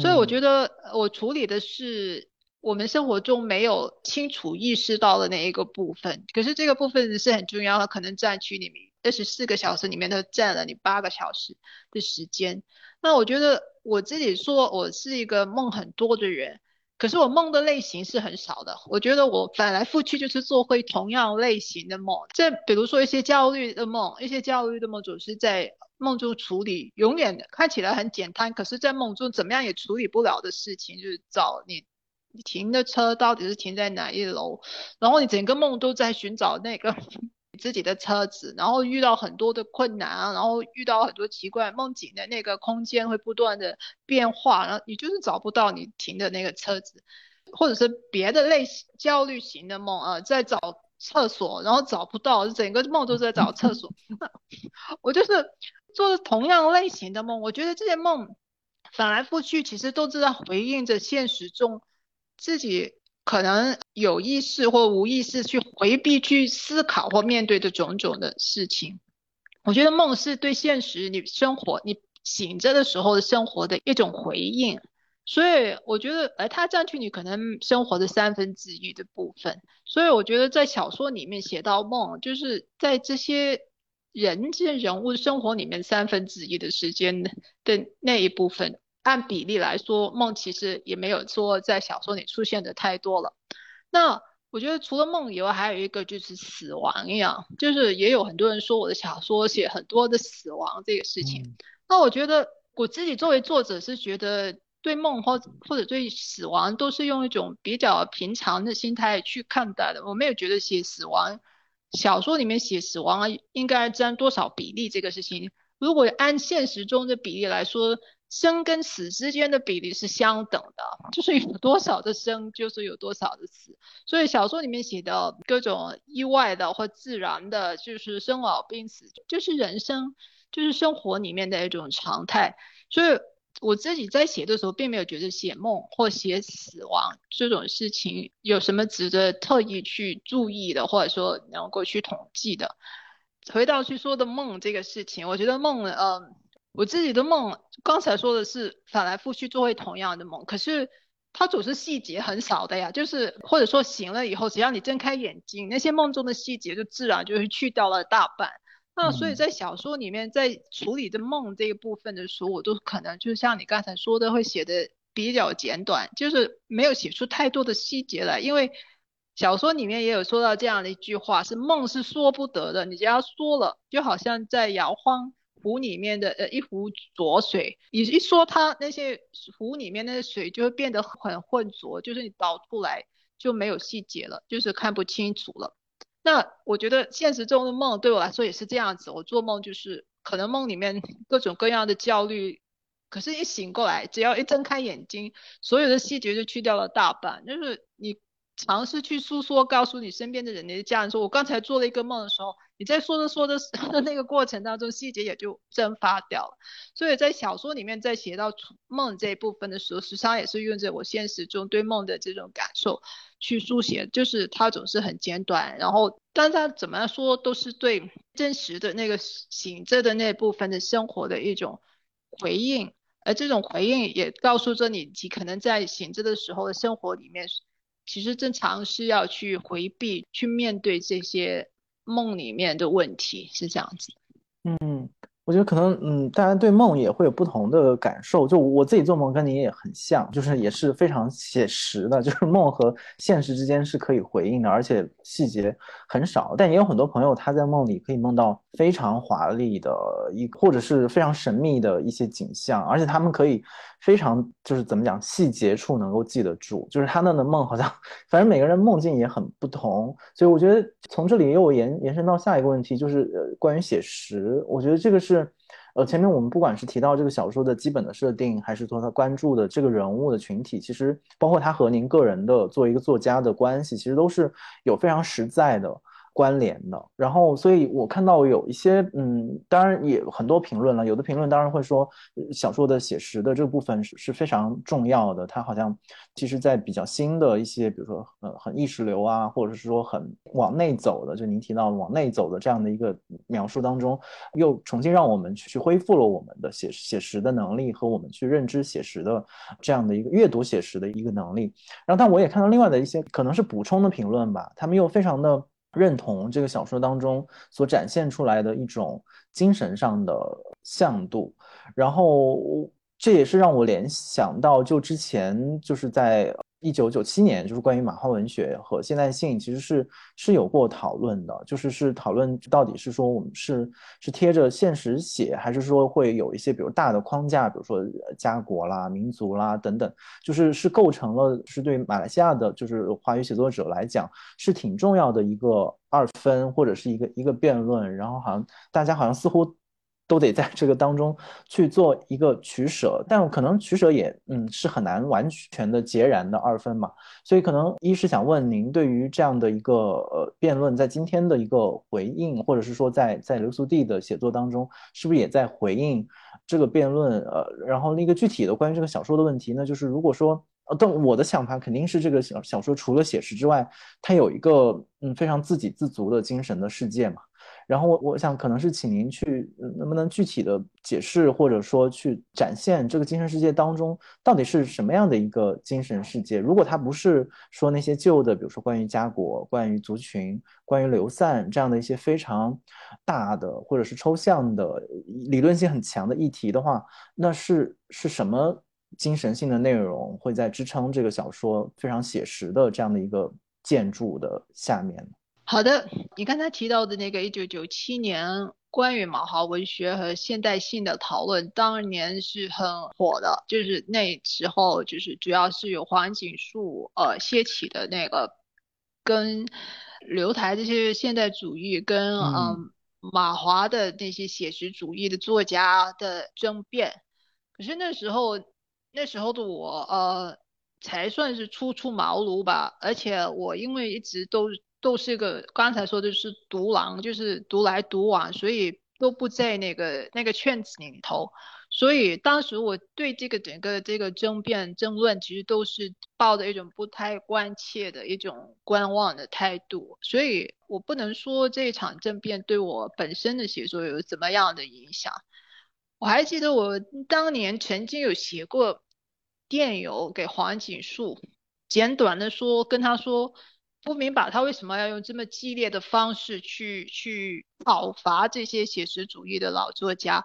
所以我觉得我处理的是。我们生活中没有清楚意识到的那一个部分，可是这个部分是很重要的，可能占据你二十四个小时里面都占了你八个小时的时间。那我觉得我自己说我是一个梦很多的人，可是我梦的类型是很少的。我觉得我翻来覆去就是做回同样类型的梦。这比如说一些焦虑的梦，一些焦虑的梦总是在梦中处理，永远看起来很简单，可是在梦中怎么样也处理不了的事情，就是找你。你停的车到底是停在哪一楼？然后你整个梦都在寻找那个 [LAUGHS] 自己的车子，然后遇到很多的困难啊，然后遇到很多奇怪梦境的那个空间会不断的变化，然后你就是找不到你停的那个车子，或者是别的类型焦虑型的梦啊，在找厕所，然后找不到，整个梦都在找厕所。[LAUGHS] 我就是做的同样类型的梦，我觉得这些梦反来覆去，其实都是在回应着现实中自己可能有意识或无意识去回避、去思考或面对的种种的事情。我觉得梦是对现实你生活你醒着的时候的生活的一种回应。所以我觉得，哎，它占据你可能生活的三分之一的部分。所以我觉得，在小说里面写到梦，就是在这些人这些人物生活里面三分之一的时间的那一部分，按比例来说，梦其实也没有说在小说里出现的太多了。那我觉得，除了梦以外，还有一个就是死亡一样，就是也有很多人说我的小说写很多的死亡这个事情。那我觉得我自己作为作者是觉得。对梦或或者对死亡都是用一种比较平常的心态去看待的。我没有觉得写死亡小说里面写死亡应该占多少比例这个事情。如果按现实中的比例来说，生跟死之间的比例是相等的，就是有多少的生就是有多少的死。所以小说里面写的各种意外的或自然的，就是生老病死，就是人生，就是生活里面的一种常态。所以。我自己在写的时候，并没有觉得写梦或写死亡这种事情有什么值得特意去注意的，或者说能够去统计的。回到去说的梦这个事情，我觉得梦，嗯，我自己的梦，刚才说的是反来覆去做会同样的梦，可是它总是细节很少的呀，就是或者说醒了以后，只要你睁开眼睛，那些梦中的细节就自然就会去掉了大半。那所以在小说里面，在处理的梦这一部分的时候，我都可能就像你刚才说的，会写的比较简短，就是没有写出太多的细节来。因为小说里面也有说到这样的一句话：是梦是说不得的，你只要说了，就好像在摇晃湖里面的呃一壶浊水，你一说它那些湖里面那些水就会变得很浑浊，就是你倒出来就没有细节了，就是看不清楚了。那我觉得现实中的梦对我来说也是这样子，我做梦就是可能梦里面 [LAUGHS] 各种各样的焦虑，可是一醒过来，只要一睁开眼睛，所有的细节就去掉了大半，就是你。尝试去诉说，告诉你身边的人，你的家人说：“我刚才做了一个梦的时候，你在说着说着的 [LAUGHS] 那个过程当中，细节也就蒸发掉了。”所以在小说里面，在写到梦这一部分的时候，实际上也是用着我现实中对梦的这种感受去书写，就是它总是很简短，然后但它怎么说都是对真实的那个醒着的那部分的生活的一种回应，而这种回应也告诉着你，你可能在醒着的时候的生活里面。其实正常是要去回避、去面对这些梦里面的问题，是这样子。嗯。我觉得可能，嗯，大家对梦也会有不同的感受。就我自己做梦跟你也很像，就是也是非常写实的，就是梦和现实之间是可以回应的，而且细节很少。但也有很多朋友他在梦里可以梦到非常华丽的一，或者是非常神秘的一些景象，而且他们可以非常就是怎么讲，细节处能够记得住。就是他们的梦好像，反正每个人梦境也很不同。所以我觉得从这里又延延伸到下一个问题，就是呃关于写实，我觉得这个是。呃，前面我们不管是提到这个小说的基本的设定，还是说他关注的这个人物的群体，其实包括他和您个人的作为一个作家的关系，其实都是有非常实在的。关联的，然后，所以我看到有一些，嗯，当然也很多评论了，有的评论当然会说，小说的写实的这部分是是非常重要的，它好像其实，在比较新的一些，比如说，呃，很意识流啊，或者是说很往内走的，就您提到往内走的这样的一个描述当中，又重新让我们去恢复了我们的写写实的能力和我们去认知写实的这样的一个阅读写实的一个能力。然后，但我也看到另外的一些可能是补充的评论吧，他们又非常的。认同这个小说当中所展现出来的一种精神上的向度，然后这也是让我联想到，就之前就是在。一九九七年，就是关于马化文学和现代性，其实是是有过讨论的，就是是讨论到底是说我们是是贴着现实写，还是说会有一些比如大的框架，比如说家国啦、民族啦等等，就是是构成了是对马来西亚的，就是华语写作者来讲是挺重要的一个二分或者是一个一个辩论，然后好像大家好像似乎。都得在这个当中去做一个取舍，但可能取舍也嗯是很难完全的截然的二分嘛。所以可能一是想问您对于这样的一个呃辩论，在今天的一个回应，或者是说在在刘苏娣的写作当中，是不是也在回应这个辩论？呃，然后那个具体的关于这个小说的问题呢，就是如果说。呃，但我的想法肯定是这个小小说除了写实之外，它有一个嗯非常自给自足的精神的世界嘛。然后我我想可能是请您去能不能具体的解释或者说去展现这个精神世界当中到底是什么样的一个精神世界？如果它不是说那些旧的，比如说关于家国、关于族群、关于流散这样的一些非常大的或者是抽象的理论性很强的议题的话，那是是什么？精神性的内容会在支撑这个小说非常写实的这样的一个建筑的下面。好的，你刚才提到的那个一九九七年关于马华文学和现代性的讨论，当年是很火的，就是那时候就是主要是有黄锦树呃掀起的那个跟刘台这些现代主义跟嗯马华的那些写实主义的作家的争辩。可是那时候。那时候的我，呃，才算是初出茅庐吧。而且我因为一直都都是一个刚才说的是独狼，就是独来独往，所以都不在那个那个圈子里头。所以当时我对这个整个这个争辩争论，其实都是抱着一种不太关切的一种观望的态度。所以我不能说这一场政变对我本身的写作有怎么样的影响。我还记得我当年曾经有写过电邮给黄锦树，简短的说，跟他说不明白他为什么要用这么激烈的方式去去讨伐这些写实主义的老作家，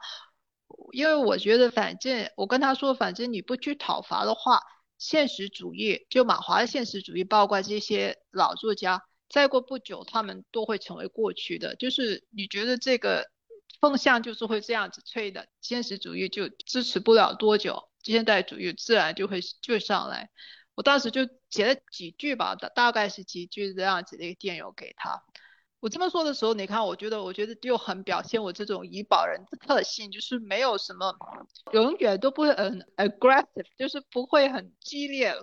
因为我觉得反正我跟他说，反正你不去讨伐的话，现实主义就马华的现实主义，包括这些老作家，再过不久他们都会成为过去的，就是你觉得这个。风向就是会这样子吹的，现实主义就支持不了多久，现代主义自然就会就上来。我当时就写了几句吧，大大概是几句这样子的一个电邮给他。我这么说的时候，你看，我觉得我觉得就很表现我这种怡保人的特性，就是没有什么，永远都不会很 aggressive，就是不会很激烈。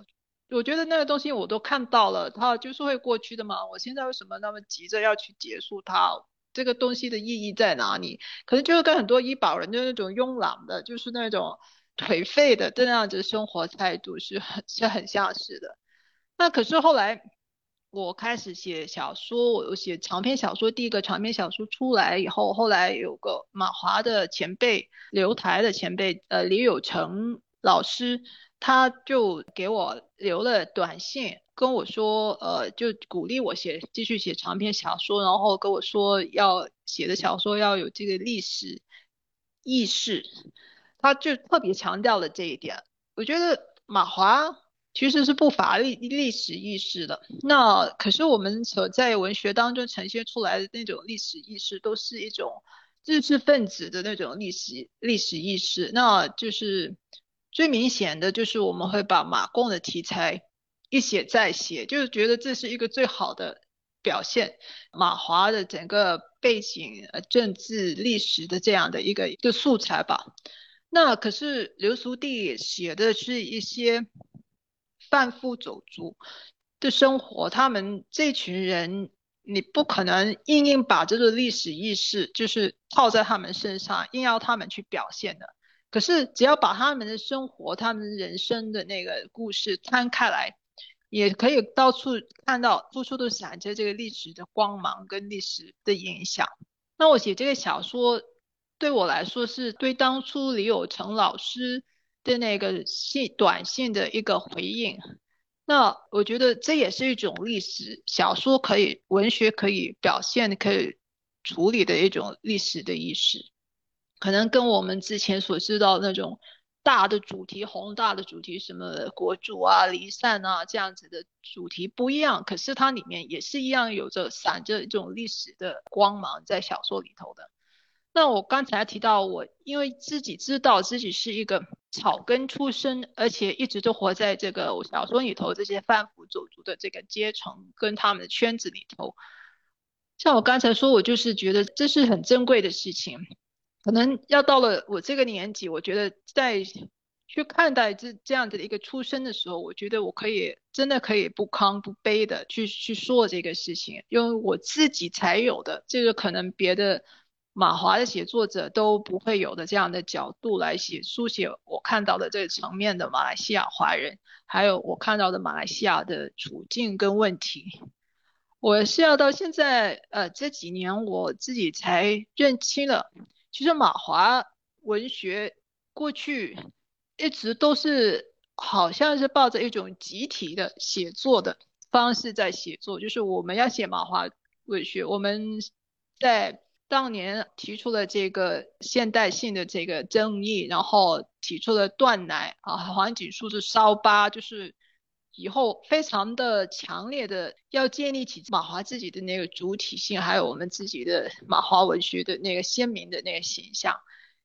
我觉得那个东西我都看到了，它就是会过去的嘛。我现在为什么那么急着要去结束它？这个东西的意义在哪里？可能就是跟很多医保人的那种慵懒的，就是那种颓废的这样子生活态度是很是很相似的。那可是后来我开始写小说，我写长篇小说，第一个长篇小说出来以后，后来有个马华的前辈、留台的前辈，呃，李有成老师，他就给我留了短信。跟我说，呃，就鼓励我写，继续写长篇小说，然后跟我说要写的小说要有这个历史意识，他就特别强调了这一点。我觉得马华其实是不乏历历史意识的，那可是我们所在文学当中呈现出来的那种历史意识，都是一种知识分子的那种历史历史意识，那就是最明显的就是我们会把马共的题材。一写再写，就是觉得这是一个最好的表现马华的整个背景、呃政治历史的这样的一个一个素材吧。那可是刘苏娣写的是一些贩夫走卒的生活，他们这群人，你不可能硬硬把这个历史意识就是套在他们身上，硬要他们去表现的。可是只要把他们的生活、他们人生的那个故事摊开来。也可以到处看到，处处都闪着这个历史的光芒跟历史的影响。那我写这个小说，对我来说是对当初李有成老师的那个信短信的一个回应。那我觉得这也是一种历史小说可以文学可以表现可以处理的一种历史的意识，可能跟我们之前所知道那种。大的主题，宏大的主题，什么国主啊、离散啊这样子的主题不一样，可是它里面也是一样有着闪着一种历史的光芒在小说里头的。那我刚才提到，我因为自己知道自己是一个草根出身，而且一直都活在这个小说里头这些贩夫走卒的这个阶层跟他们的圈子里头。像我刚才说，我就是觉得这是很珍贵的事情。可能要到了我这个年纪，我觉得在去看待这这样子的一个出生的时候，我觉得我可以真的可以不康不悲的去去说这个事情，因为我自己才有的这个可能别的。马华的写作者都不会有的这样的角度来写书写我看到的这个层面的马来西亚华人，还有我看到的马来西亚的处境跟问题。我是要到现在呃这几年我自己才认清了，其实马华文学过去一直都是好像是抱着一种集体的写作的方式在写作，就是我们要写马华文学，我们在。当年提出了这个现代性的这个争议，然后提出了断奶啊，黄锦树是烧疤，就是以后非常的强烈的要建立起马华自己的那个主体性，还有我们自己的马华文学的那个鲜明的那个形象。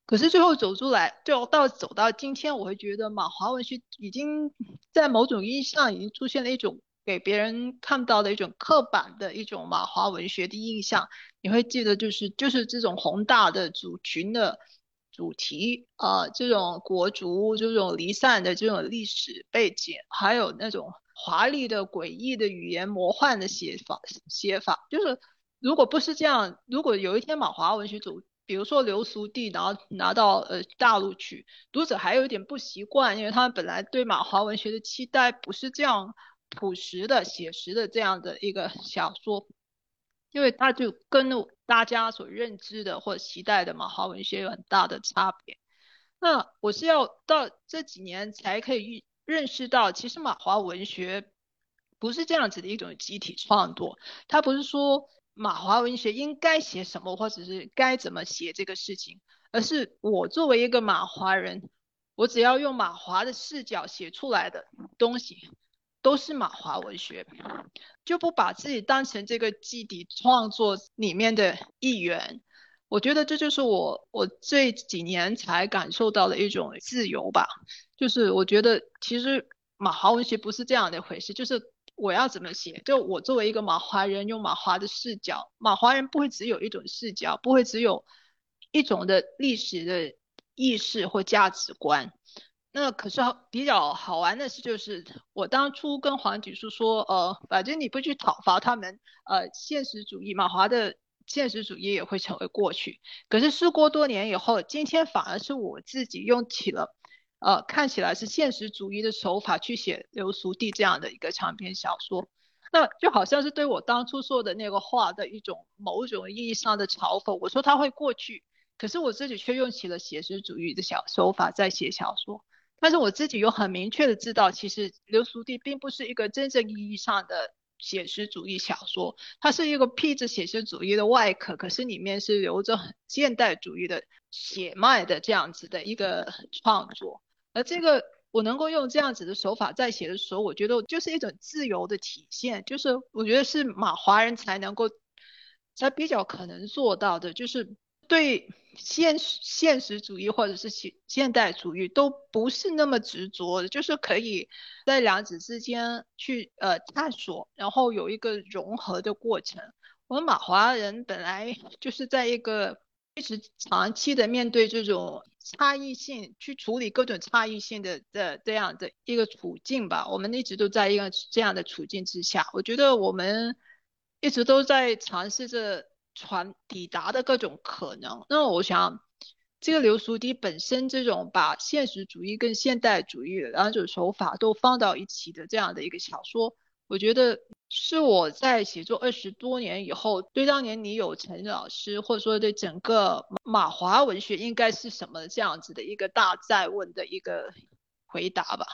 可是最后走出来，就到走到今天，我会觉得马华文学已经在某种意义上已经出现了一种。给别人看到的一种刻板的一种马华文学的印象，你会记得就是就是这种宏大的族群的主题啊，这种国族这种离散的这种历史背景，还有那种华丽的诡异的语言魔幻的写法写法，就是如果不是这样，如果有一天马华文学组，比如说流俗地，然后拿到呃大陆去，读者还有一点不习惯，因为他们本来对马华文学的期待不是这样。朴实的、写实的这样的一个小说，因为它就跟大家所认知的或期待的马华文学有很大的差别。那我是要到这几年才可以认识到，其实马华文学不是这样子的一种集体创作，它不是说马华文学应该写什么或者是该怎么写这个事情，而是我作为一个马华人，我只要用马华的视角写出来的东西。都是马华文学，就不把自己当成这个基底创作里面的一员。我觉得这就是我我这几年才感受到的一种自由吧。就是我觉得其实马华文学不是这样的回事，就是我要怎么写，就我作为一个马华人，用马华的视角，马华人不会只有一种视角，不会只有一种的历史的意识或价值观。那可是比较好玩的事，就是我当初跟黄举树说，呃，反正你不去讨伐他们，呃，现实主义马华的现实主义也会成为过去。可是事过多年以后，今天反而是我自己用起了，呃，看起来是现实主义的手法去写《流俗地》这样的一个长篇小说，那就好像是对我当初说的那个话的一种某种意义上的嘲讽。我说他会过去，可是我自己却用起了写实主义的小手法在写小说。但是我自己又很明确的知道，其实《流苏地》并不是一个真正意义上的写实主义小说，它是一个披着写实主义的外壳，可是里面是留着很现代主义的血脉的这样子的一个创作。而这个我能够用这样子的手法在写的时候，我觉得就是一种自由的体现，就是我觉得是马华人才能够才比较可能做到的，就是对。现现实主义或者是现现代主义都不是那么执着的，就是可以在两者之间去呃探索，然后有一个融合的过程。我们马华人本来就是在一个一直长期的面对这种差异性，去处理各种差异性的的这样的一个处境吧。我们一直都在一个这样的处境之下，我觉得我们一直都在尝试着。传抵达的各种可能。那我想，这个流苏笛本身这种把现实主义跟现代主义两种手法都放到一起的这样的一个小说，我觉得是我在写作二十多年以后，对当年李有成老师或者说对整个马华文学应该是什么这样子的一个大再问的一个回答吧。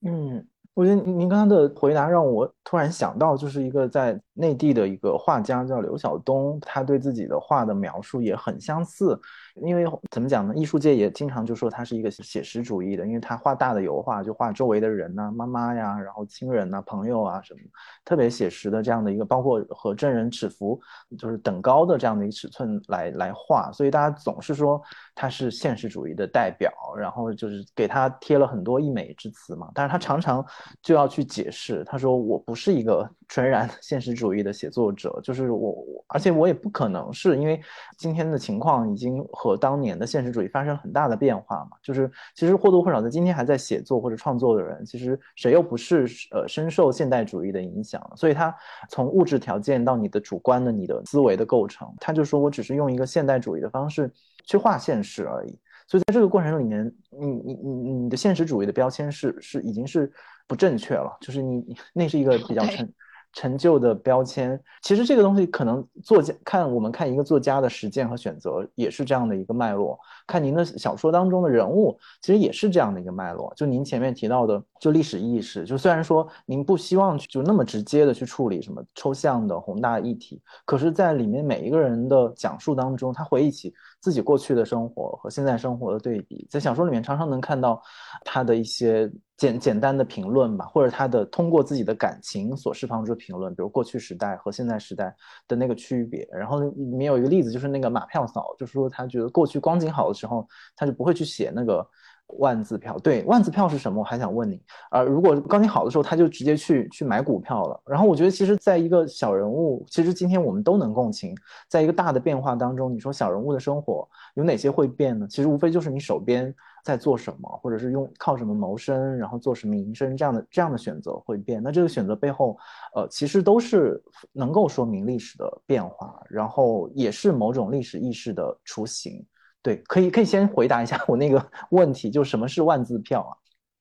嗯。我觉得您刚刚的回答让我突然想到，就是一个在内地的一个画家叫刘晓东，他对自己的画的描述也很相似。因为怎么讲呢？艺术界也经常就说他是一个写实主义的，因为他画大的油画就画周围的人呐，妈妈呀，然后亲人呐，朋友啊什么，特别写实的这样的一个，包括和真人尺幅就是等高的这样的一个尺寸来来画，所以大家总是说他是现实主义的代表，然后就是给他贴了很多溢美之词嘛。但是他常常就要去解释，他说我不是一个 [LAUGHS] 纯然现实主义的写作者，就是我，而且我也不可能是因为今天的情况已经和。和当年的现实主义发生很大的变化嘛。就是其实或多或少在今天还在写作或者创作的人，其实谁又不是呃深受现代主义的影响？所以他从物质条件到你的主观的你的思维的构成，他就说我只是用一个现代主义的方式去画现实而已。所以在这个过程里面，你你你你的现实主义的标签是是已经是不正确了，就是你那是一个比较成。成就的标签，其实这个东西可能作家看我们看一个作家的实践和选择，也是这样的一个脉络。看您的小说当中的人物，其实也是这样的一个脉络。就您前面提到的，就历史意识，就虽然说您不希望就那么直接的去处理什么抽象的宏大议题，可是，在里面每一个人的讲述当中，他回忆起自己过去的生活和现在生活的对比，在小说里面常常能看到他的一些。简简单的评论吧，或者他的通过自己的感情所释放出的评论，比如过去时代和现在时代的那个区别。然后里面有一个例子，就是那个马票嫂，就是说他觉得过去光景好的时候，他就不会去写那个万字票。对，万字票是什么？我还想问你。而如果光景好的时候，他就直接去去买股票了。然后我觉得，其实在一个小人物，其实今天我们都能共情，在一个大的变化当中，你说小人物的生活有哪些会变呢？其实无非就是你手边。在做什么，或者是用靠什么谋生，然后做什么营生，这样的这样的选择会变。那这个选择背后，呃，其实都是能够说明历史的变化，然后也是某种历史意识的雏形。对，可以可以先回答一下 [LAUGHS] 我那个问题，就什么是万字票啊？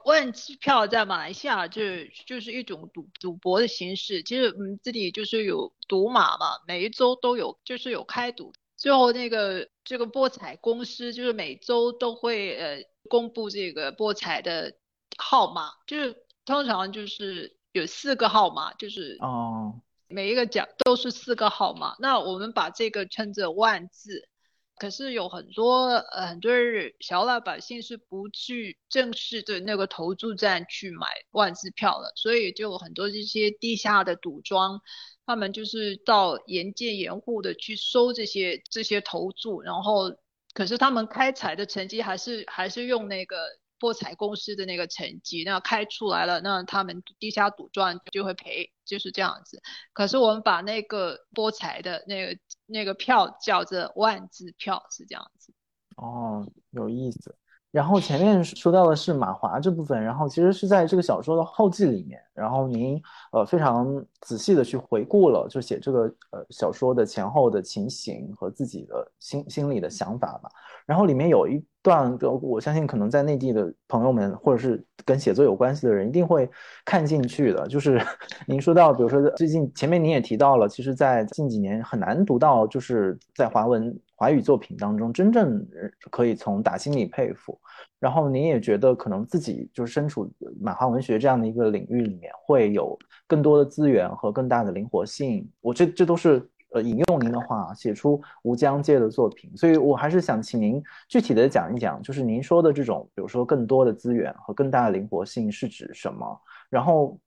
万字票在马来西亚就是就是一种赌赌博的形式。其实嗯，这里就是有赌马嘛，每一周都有，就是有开赌。最后那个这个博彩公司就是每周都会呃。公布这个博彩的号码，就是通常就是有四个号码，就是哦，每一个奖都是四个号码。那我们把这个称作万字，可是有很多呃很多小老百姓是不去正式的那个投注站去买万字票的，所以就有很多这些地下的赌庄，他们就是到沿街沿户的去收这些这些投注，然后。可是他们开采的成绩还是还是用那个博彩公司的那个成绩，那开出来了，那他们地下赌庄就会赔，就是这样子。可是我们把那个博彩的那个那个票叫做万字票，是这样子。哦，有意思。然后前面说到的是马华这部分，然后其实是在这个小说的后记里面，然后您呃非常仔细的去回顾了，就写这个呃小说的前后的情形和自己的心心里的想法吧。然后里面有一段，我相信可能在内地的朋友们或者是跟写作有关系的人一定会看进去的，就是 [LAUGHS] 您说到，比如说最近前面您也提到了，其实在近几年很难读到，就是在华文。华语作品当中，真正可以从打心里佩服，然后您也觉得可能自己就是身处马华文学这样的一个领域里面，会有更多的资源和更大的灵活性。我这这都是呃引用您的话，写出吴江界的作品。所以我还是想请您具体的讲一讲，就是您说的这种，比如说更多的资源和更大的灵活性是指什么？然后。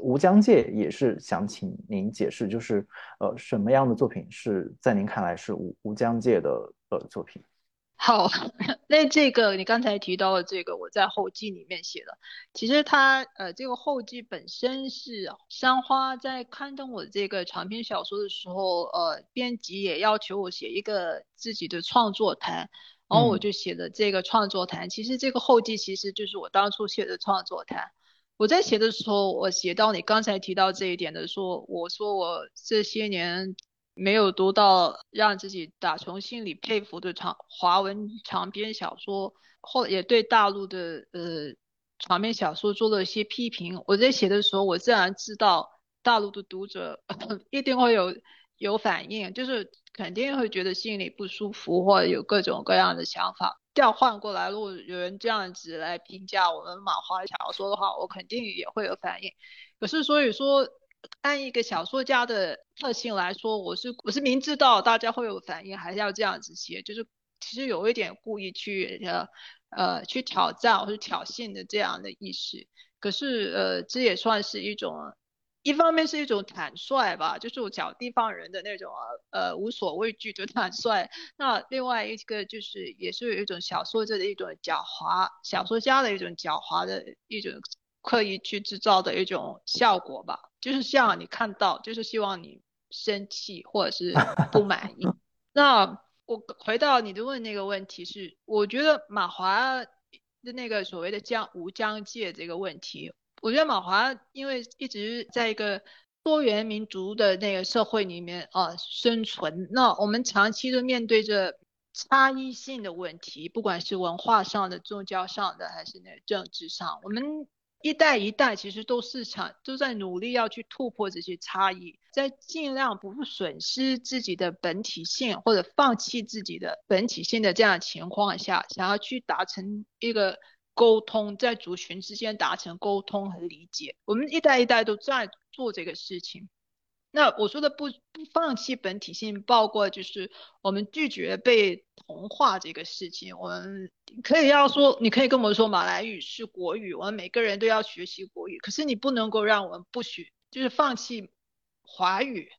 吴江界也是想请您解释，就是呃什么样的作品是在您看来是吴吴江界的呃作品？好，[LAUGHS] 那这个你刚才提到的这个，我在后记里面写的。其实它呃这个后记本身是山花在刊登我这个长篇小说的时候，呃编辑也要求我写一个自己的创作谈，然后我就写的这个创作谈。其实这个后记其实就是我当初写的创作谈。我在写的时候，我写到你刚才提到这一点的，说我说我这些年没有读到让自己打从心里佩服的长华文长篇小说，或也对大陆的呃长篇小说做了一些批评。我在写的时候，我自然知道大陆的读者 [LAUGHS] 一定会有有反应，就是肯定会觉得心里不舒服，或者有各种各样的想法。调换过来，如果有人这样子来评价我们马华小说的话，我肯定也会有反应。可是所以说，按一个小说家的特性来说，我是我是明知道大家会有反应，还是要这样子写，就是其实有一点故意去呃呃去挑战或者挑衅的这样的意识。可是呃，这也算是一种。一方面是一种坦率吧，就是我讲地方人的那种呃无所畏惧的坦率。那另外一个就是也是有一种小说家的一种狡猾，小说家的一种狡猾的一种刻意去制造的一种效果吧。就是像你看到，就是希望你生气或者是 [LAUGHS] 不满意。那我回到你的问那个问题是，我觉得马华的那个所谓的疆无疆界这个问题，我觉得马华因为一直在一个多元民族的那个社会里面啊生存，那我们长期都面对着差异性的问题，不管是文化上的、宗教上的，还是那个政治上，我们。一代一代其实都市场都在努力要去突破这些差异，在尽量不损失自己的本体性或者放弃自己的本体性的这样情况下，想要去达成一个沟通，在族群之间达成沟通和理解。我们一代一代都在做这个事情。那我说的不不放弃本体性，包括就是我们拒绝被同化这个事情。我们可以要说，你可以跟我们说马来语是国语，我们每个人都要学习国语。可是你不能够让我们不学，就是放弃华语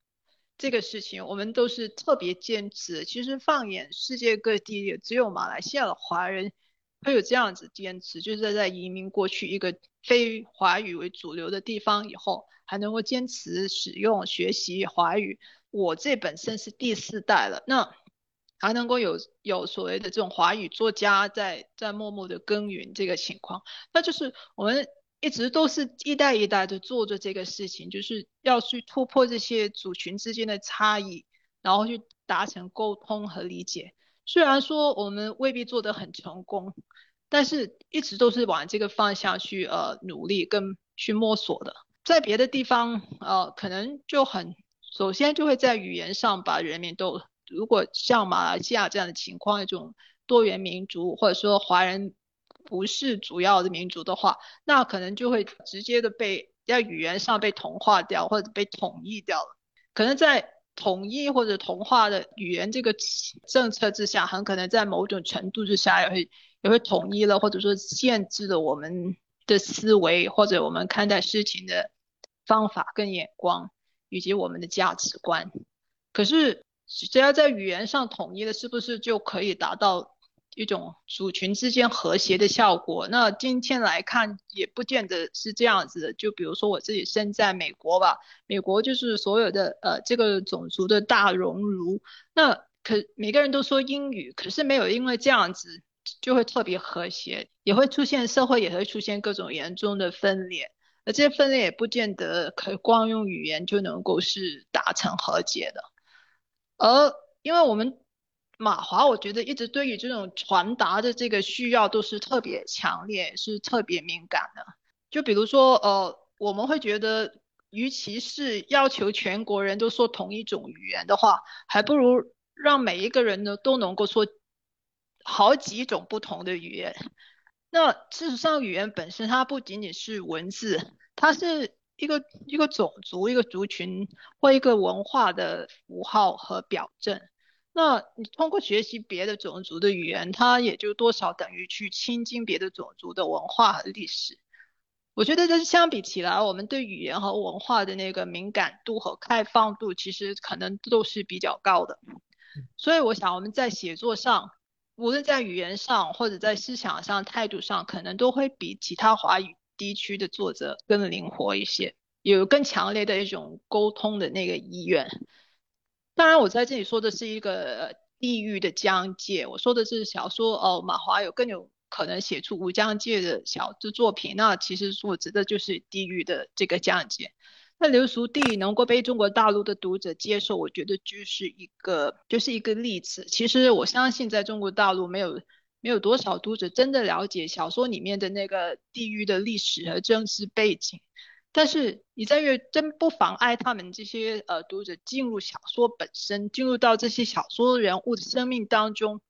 这个事情。我们都是特别坚持。其实放眼世界各地，也只有马来西亚的华人会有这样子坚持，就是在移民过去一个非华语为主流的地方以后。还能够坚持使用学习华语，我这本身是第四代了，那还能够有有所谓的这种华语作家在在默默的耕耘这个情况，那就是我们一直都是一代一代的做着这个事情，就是要去突破这些族群之间的差异，然后去达成沟通和理解。虽然说我们未必做得很成功，但是一直都是往这个方向去呃努力跟去摸索的。在别的地方，呃，可能就很，首先就会在语言上把人民都，如果像马来西亚这样的情况，一种多元民族或者说华人不是主要的民族的话，那可能就会直接的被在语言上被同化掉或者被统一掉了。可能在统一或者同化的语言这个政策之下，很可能在某种程度之下也会也会统一了，或者说限制了我们。的思维或者我们看待事情的方法跟眼光，以及我们的价值观。可是只要在语言上统一了，是不是就可以达到一种族群之间和谐的效果？那今天来看也不见得是这样子的。就比如说我自己身在美国吧，美国就是所有的呃这个种族的大熔炉。那可每个人都说英语，可是没有因为这样子。就会特别和谐，也会出现社会也会出现各种严重的分裂，而这些分裂也不见得可光用语言就能够是达成和解的。而因为我们马华，我觉得一直对于这种传达的这个需要都是特别强烈，是特别敏感的。就比如说，呃，我们会觉得，与其是要求全国人都说同一种语言的话，还不如让每一个人呢都能够说。好几种不同的语言，那事实上语言本身它不仅仅是文字，它是一个一个种族、一个族群或一个文化的符号和表证。那你通过学习别的种族的语言，它也就多少等于去亲近别的种族的文化和历史。我觉得这相比起来，我们对语言和文化的那个敏感度和开放度，其实可能都是比较高的。所以我想我们在写作上。无论在语言上或者在思想上、态度上，可能都会比其他华语地区的作者更灵活一些，有更强烈的一种沟通的那个意愿。当然，我在这里说的是一个地域的疆界，我说的是小说哦，马华有更有可能写出无疆界的小的作品，那其实我指的就是地域的这个疆界。那流俗地能够被中国大陆的读者接受，我觉得就是一个就是一个例子。其实我相信，在中国大陆没有没有多少读者真的了解小说里面的那个地域的历史和政治背景。但是你在阅真不妨碍他们这些呃读者进入小说本身，进入到这些小说人物的生命当中。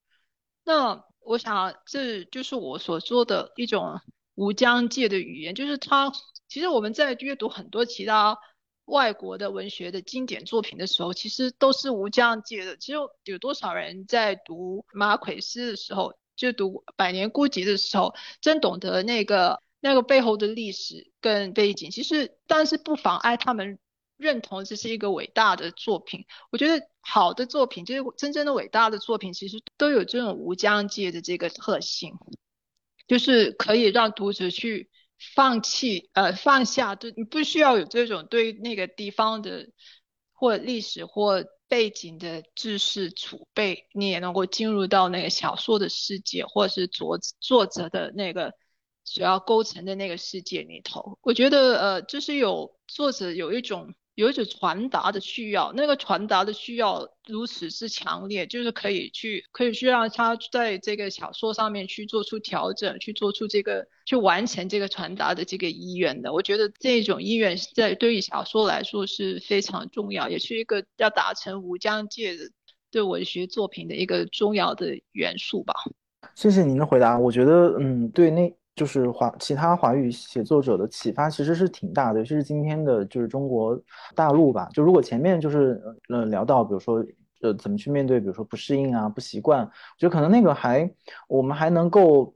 那我想这就是我所说的一种无疆界的语言，就是它。其实我们在阅读很多其他外国的文学的经典作品的时候，其实都是无疆界的。其实有多少人在读马奎斯的时候，就读《百年孤寂》的时候，真懂得那个那个背后的历史跟背景？其实，但是不妨碍他们认同这是一个伟大的作品。我觉得好的作品，就是真正的伟大的作品，其实都有这种无疆界的这个特性，就是可以让读者去。放弃，呃，放下，对你不需要有这种对那个地方的或历史或背景的知识储备，你也能够进入到那个小说的世界，或者是作作者的那个所要构成的那个世界里头。我觉得，呃，就是有作者有一种。有一种传达的需要，那个传达的需要如此之强烈，就是可以去，可以去让他在这个小说上面去做出调整，去做出这个，去完成这个传达的这个意愿的。我觉得这种意愿在对于小说来说是非常重要，也是一个要达成无疆界的对文学作品的一个重要的元素吧。谢谢您的回答，我觉得，嗯，对那。就是华其他华语写作者的启发其实是挺大的，尤其是今天的就是中国大陆吧。就如果前面就是呃聊到，比如说呃怎么去面对，比如说不适应啊、不习惯，我觉得可能那个还我们还能够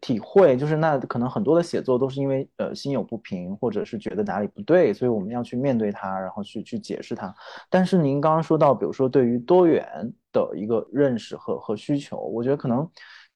体会，就是那可能很多的写作都是因为呃心有不平，或者是觉得哪里不对，所以我们要去面对它，然后去去解释它。但是您刚刚说到，比如说对于多元的一个认识和和需求，我觉得可能。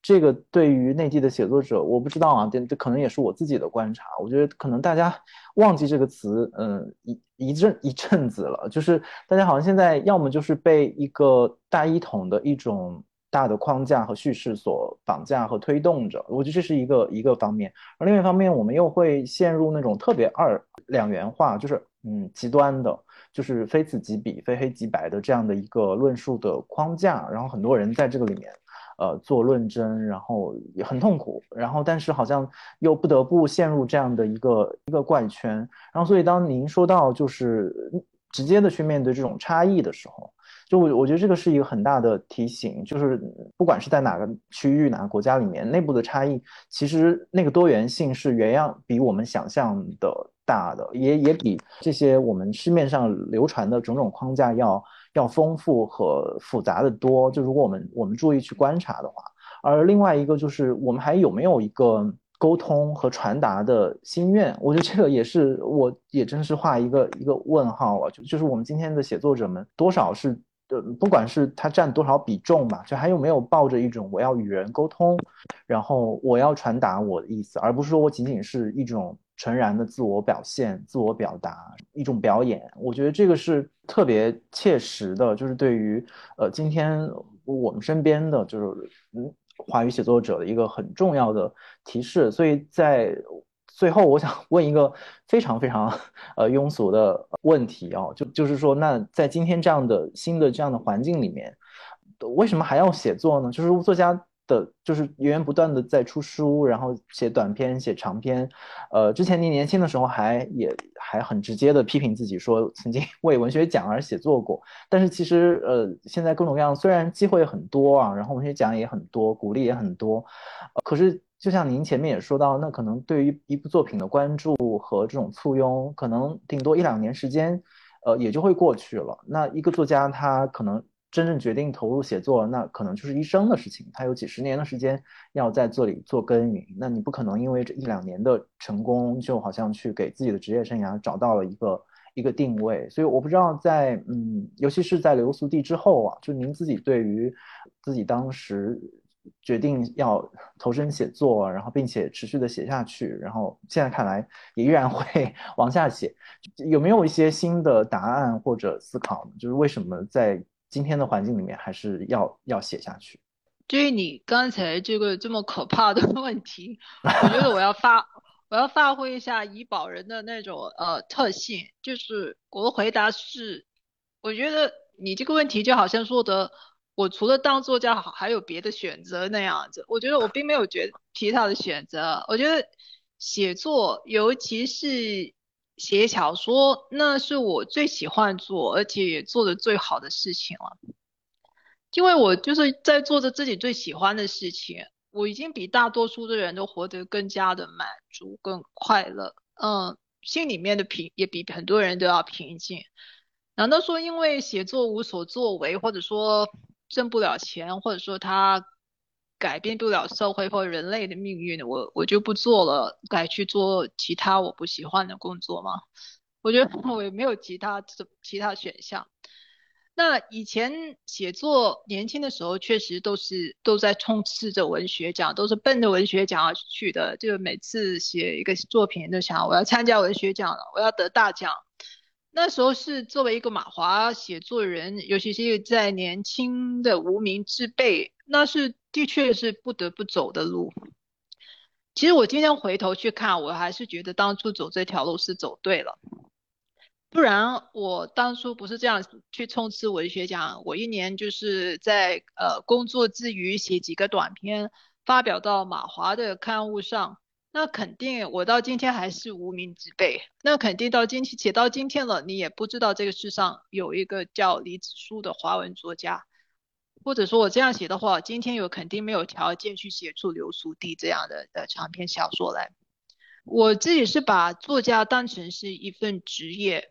这个对于内地的写作者，我不知道啊，这这可能也是我自己的观察。我觉得可能大家忘记这个词，嗯，一一阵一阵子了，就是大家好像现在要么就是被一个大一统的一种大的框架和叙事所绑架和推动着。我觉得这是一个一个方面，而另外一方面，我们又会陷入那种特别二两元化，就是嗯极端的，就是非此即彼、非黑即白的这样的一个论述的框架，然后很多人在这个里面。呃，做论证，然后也很痛苦，然后但是好像又不得不陷入这样的一个一个怪圈，然后所以当您说到就是直接的去面对这种差异的时候，就我我觉得这个是一个很大的提醒，就是不管是在哪个区域、哪个国家里面，内部的差异其实那个多元性是原样比我们想象的大的，也也比这些我们市面上流传的种种框架要。要丰富和复杂的多，就如果我们我们注意去观察的话，而另外一个就是我们还有没有一个沟通和传达的心愿？我觉得这个也是，我也真是画一个一个问号啊！就就是我们今天的写作者们多少是，呃，不管是他占多少比重吧，就还有没有抱着一种我要与人沟通，然后我要传达我的意思，而不是说我仅仅是一种。纯然的自我表现、自我表达，一种表演，我觉得这个是特别切实的，就是对于呃今天我们身边的就是嗯华语写作者的一个很重要的提示。所以在最后，我想 [LAUGHS] 问一个非常非常呃庸俗的问题啊，就就是说，那在今天这样的新的这样的环境里面，为什么还要写作呢？就是作家。的就是源源不断的在出书，然后写短篇、写长篇。呃，之前您年轻的时候还也还很直接的批评自己说曾经为文学奖而写作过。但是其实呃，现在各种各样，虽然机会很多啊，然后文学奖也很多，鼓励也很多，可是就像您前面也说到，那可能对于一部作品的关注和这种簇拥，可能顶多一两年时间，呃，也就会过去了。那一个作家他可能。真正决定投入写作，那可能就是一生的事情。他有几十年的时间要在这里做耕耘，那你不可能因为这一两年的成功，就好像去给自己的职业生涯找到了一个一个定位。所以我不知道在嗯，尤其是在留宿地之后啊，就您自己对于自己当时决定要投身写作，然后并且持续的写下去，然后现在看来也依然会 [LAUGHS] 往下写，有没有一些新的答案或者思考？就是为什么在今天的环境里面还是要要写下去。至于你刚才这个这么可怕的问题，[LAUGHS] 我觉得我要发我要发挥一下怡宝人的那种呃特性，就是我的回答是，我觉得你这个问题就好像说的，我除了当作家好还有别的选择那样子。我觉得我并没有觉其他的选择，我觉得写作尤其是。写小说，那是我最喜欢做，而且也做的最好的事情了。因为我就是在做着自己最喜欢的事情，我已经比大多数的人都活得更加的满足、更快乐。嗯，心里面的平也比很多人都要平静。难道说因为写作无所作为，或者说挣不了钱，或者说他？改变不了社会或人类的命运，我我就不做了，改去做其他我不喜欢的工作吗？我觉得我也没有其他其他选项。那以前写作年轻的时候，确实都是都在冲刺着文学奖，都是奔着文学奖而去的。就每次写一个作品，都想我要参加文学奖了，我要得大奖。那时候是作为一个马华写作人，尤其是在年轻的无名之辈，那是的确是不得不走的路。其实我今天回头去看，我还是觉得当初走这条路是走对了。不然我当初不是这样去冲刺文学奖，我一年就是在呃工作之余写几个短篇，发表到马华的刊物上，那肯定我到今天还是无名之辈。那肯定到今天写到今天了，你也不知道这个世上有一个叫李子书的华文作家，或者说我这样写的话，今天有肯定没有条件去写出流苏地这样的的长篇小说来。我自己是把作家当成是一份职业，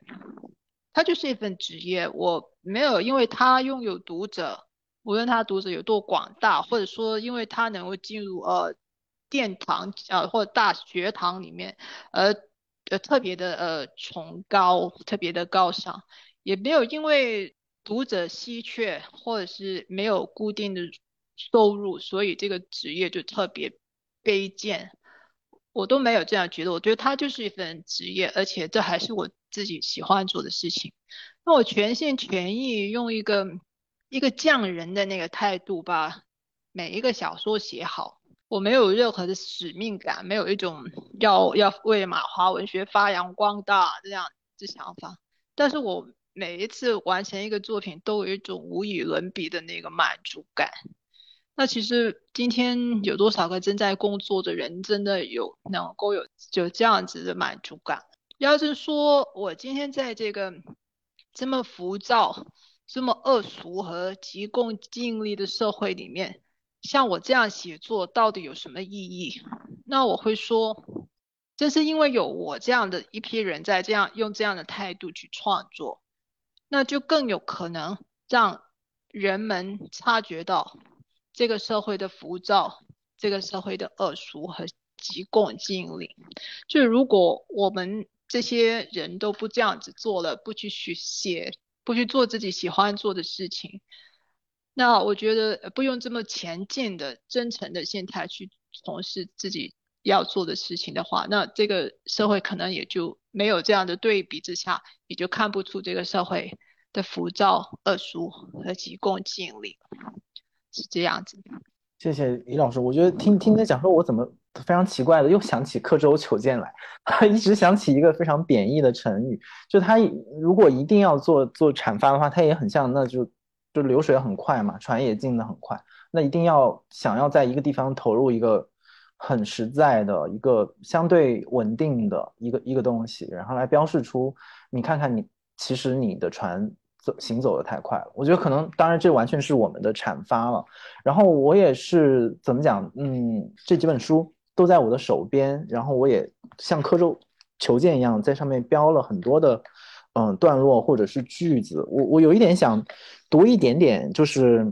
他就是一份职业。我没有因为他拥有读者，无论他读者有多广大，或者说因为他能够进入呃殿堂呃或者大学堂里面，而呃特别的呃崇高，特别的高尚，也没有因为读者稀缺或者是没有固定的收入，所以这个职业就特别卑贱。我都没有这样觉得，我觉得它就是一份职业，而且这还是我自己喜欢做的事情。那我全心全意用一个一个匠人的那个态度把每一个小说写好。我没有任何的使命感，没有一种要要为马华文学发扬光大这样的想法。但是我每一次完成一个作品，都有一种无与伦比的那个满足感。那其实今天有多少个正在工作的人真的有能够有就这样子的满足感？要是说我今天在这个这么浮躁、这么恶俗和急功近利的社会里面，像我这样写作到底有什么意义？那我会说，正是因为有我这样的一批人在这样用这样的态度去创作，那就更有可能让人们察觉到。这个社会的浮躁，这个社会的恶俗和急功近利，就如果我们这些人都不这样子做了，不去写，不去做自己喜欢做的事情，那我觉得不用这么前进的、真诚的心态去从事自己要做的事情的话，那这个社会可能也就没有这样的对比之下，也就看不出这个社会的浮躁、恶俗和急功近利。是这样子，谢谢李老师。我觉得听听你讲说，我怎么非常奇怪的又想起刻舟求剑来，[LAUGHS] 一直想起一个非常贬义的成语，就他如果一定要做做阐发的话，他也很像，那就就流水很快嘛，船也进的很快，那一定要想要在一个地方投入一个很实在的一个相对稳定的一个一个东西，然后来标示出你看看你其实你的船。走行走的太快了，我觉得可能，当然这完全是我们的阐发了。然后我也是怎么讲，嗯，这几本书都在我的手边，然后我也像刻舟求剑一样，在上面标了很多的嗯段落或者是句子。我我有一点想读一点点，就是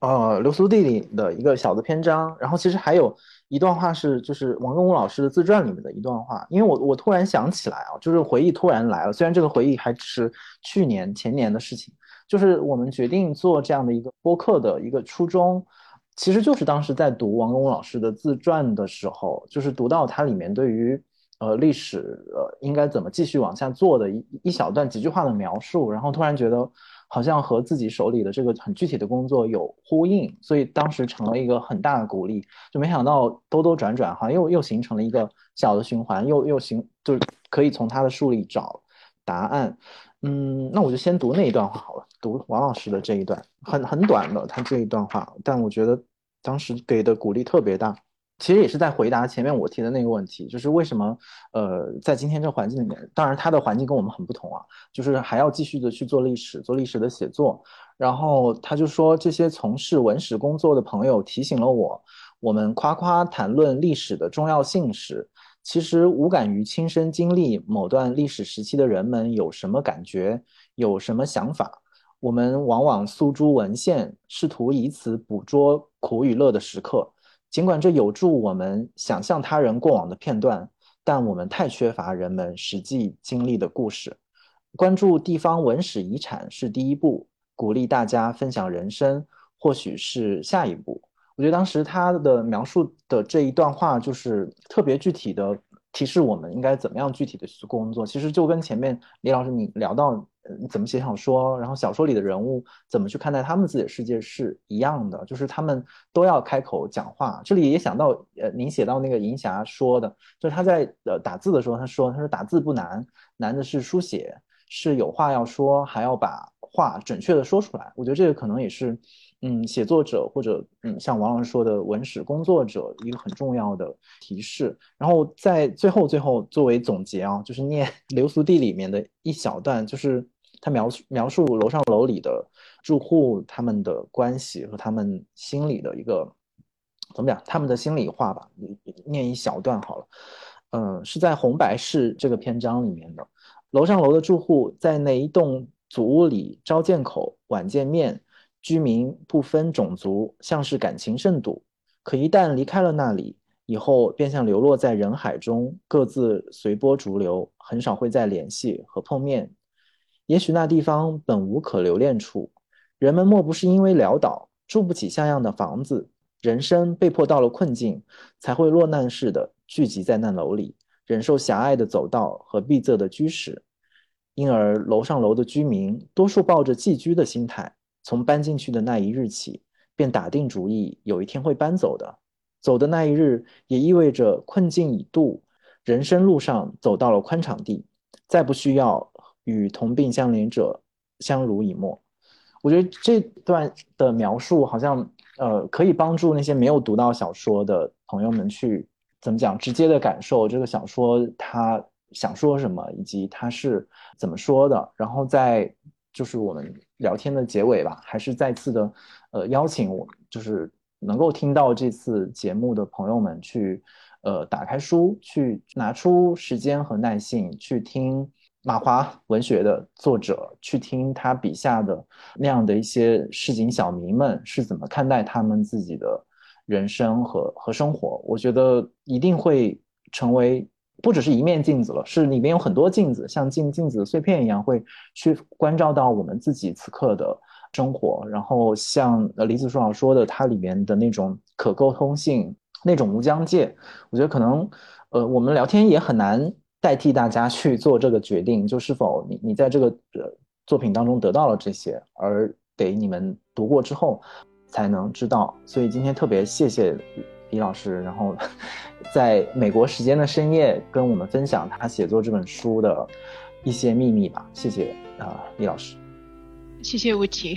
呃流苏地理的一个小的篇章，然后其实还有。一段话是就是王庚武老师的自传里面的一段话，因为我我突然想起来啊，就是回忆突然来了。虽然这个回忆还只是去年前年的事情，就是我们决定做这样的一个播客的一个初衷，其实就是当时在读王庚武老师的自传的时候，就是读到他里面对于呃历史呃应该怎么继续往下做的一一小段几句话的描述，然后突然觉得。好像和自己手里的这个很具体的工作有呼应，所以当时成了一个很大的鼓励。就没想到兜兜转转，好像又又形成了一个小的循环，又又形，就是可以从他的书里找答案。嗯，那我就先读那一段话好了，读王老师的这一段，很很短的他这一段话，但我觉得当时给的鼓励特别大。其实也是在回答前面我提的那个问题，就是为什么呃在今天这环境里面，当然他的环境跟我们很不同啊，就是还要继续的去做历史，做历史的写作。然后他就说，这些从事文史工作的朋友提醒了我，我们夸夸谈论历史的重要性时，其实无感于亲身经历某段历史时期的人们有什么感觉，有什么想法。我们往往诉诸文献，试图以此捕捉苦与乐的时刻。尽管这有助我们想象他人过往的片段，但我们太缺乏人们实际经历的故事。关注地方文史遗产是第一步，鼓励大家分享人生或许是下一步。我觉得当时他的描述的这一段话，就是特别具体的提示我们应该怎么样具体的去工作。其实就跟前面李老师你聊到，怎么写小说，然后小说里的人物怎么去看待他们自己的世界是一样的，就是他们都要开口讲话。这里也想到，呃，您写到那个银霞说的，就是他在呃打字的时候，他说，他说打字不难，难的是书写，是有话要说，还要把话准确的说出来。我觉得这个可能也是。嗯，写作者或者嗯，像王老师说的文史工作者一个很重要的提示。然后在最后最后作为总结啊，就是念 [LAUGHS]《流苏地》里面的一小段，就是他描述描述楼上楼里的住户他们的关系和他们心里的一个怎么讲，他们的心里话吧。念一小段好了，嗯，是在红白事这个篇章里面的。楼上楼的住户在那一栋祖屋里，朝见口，晚见面。居民不分种族，像是感情甚笃。可一旦离开了那里，以后便像流落在人海中，各自随波逐流，很少会再联系和碰面。也许那地方本无可留恋处，人们莫不是因为潦倒，住不起像样的房子，人生被迫到了困境，才会落难似的聚集在那楼里，忍受狭隘的走道和闭塞的居室。因而楼上楼的居民多数抱着寄居的心态。从搬进去的那一日起，便打定主意，有一天会搬走的。走的那一日，也意味着困境已度，人生路上走到了宽敞地，再不需要与同病相怜者相濡以沫。我觉得这段的描述好像，呃，可以帮助那些没有读到小说的朋友们去怎么讲，直接的感受这个小说他想说什么，以及他是怎么说的，然后在。就是我们聊天的结尾吧，还是再次的，呃，邀请我，就是能够听到这次节目的朋友们去，呃，打开书，去拿出时间和耐性去听马华文学的作者，去听他笔下的那样的一些市井小民们是怎么看待他们自己的人生和和生活。我觉得一定会成为。不只是一面镜子了，是里面有很多镜子，像镜镜子碎片一样，会去关照到我们自己此刻的生活。然后像呃李子书老说的，它里面的那种可沟通性，那种无疆界，我觉得可能呃我们聊天也很难代替大家去做这个决定，就是否你你在这个呃作品当中得到了这些，而得你们读过之后才能知道。所以今天特别谢谢。李老师，然后在美国时间的深夜跟我们分享他写作这本书的一些秘密吧。谢谢啊，李老师。谢谢吴奇。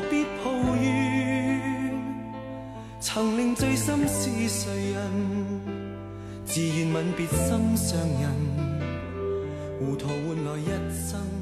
曾令醉心是谁人？自愿吻别心上人。糊涂换来一生。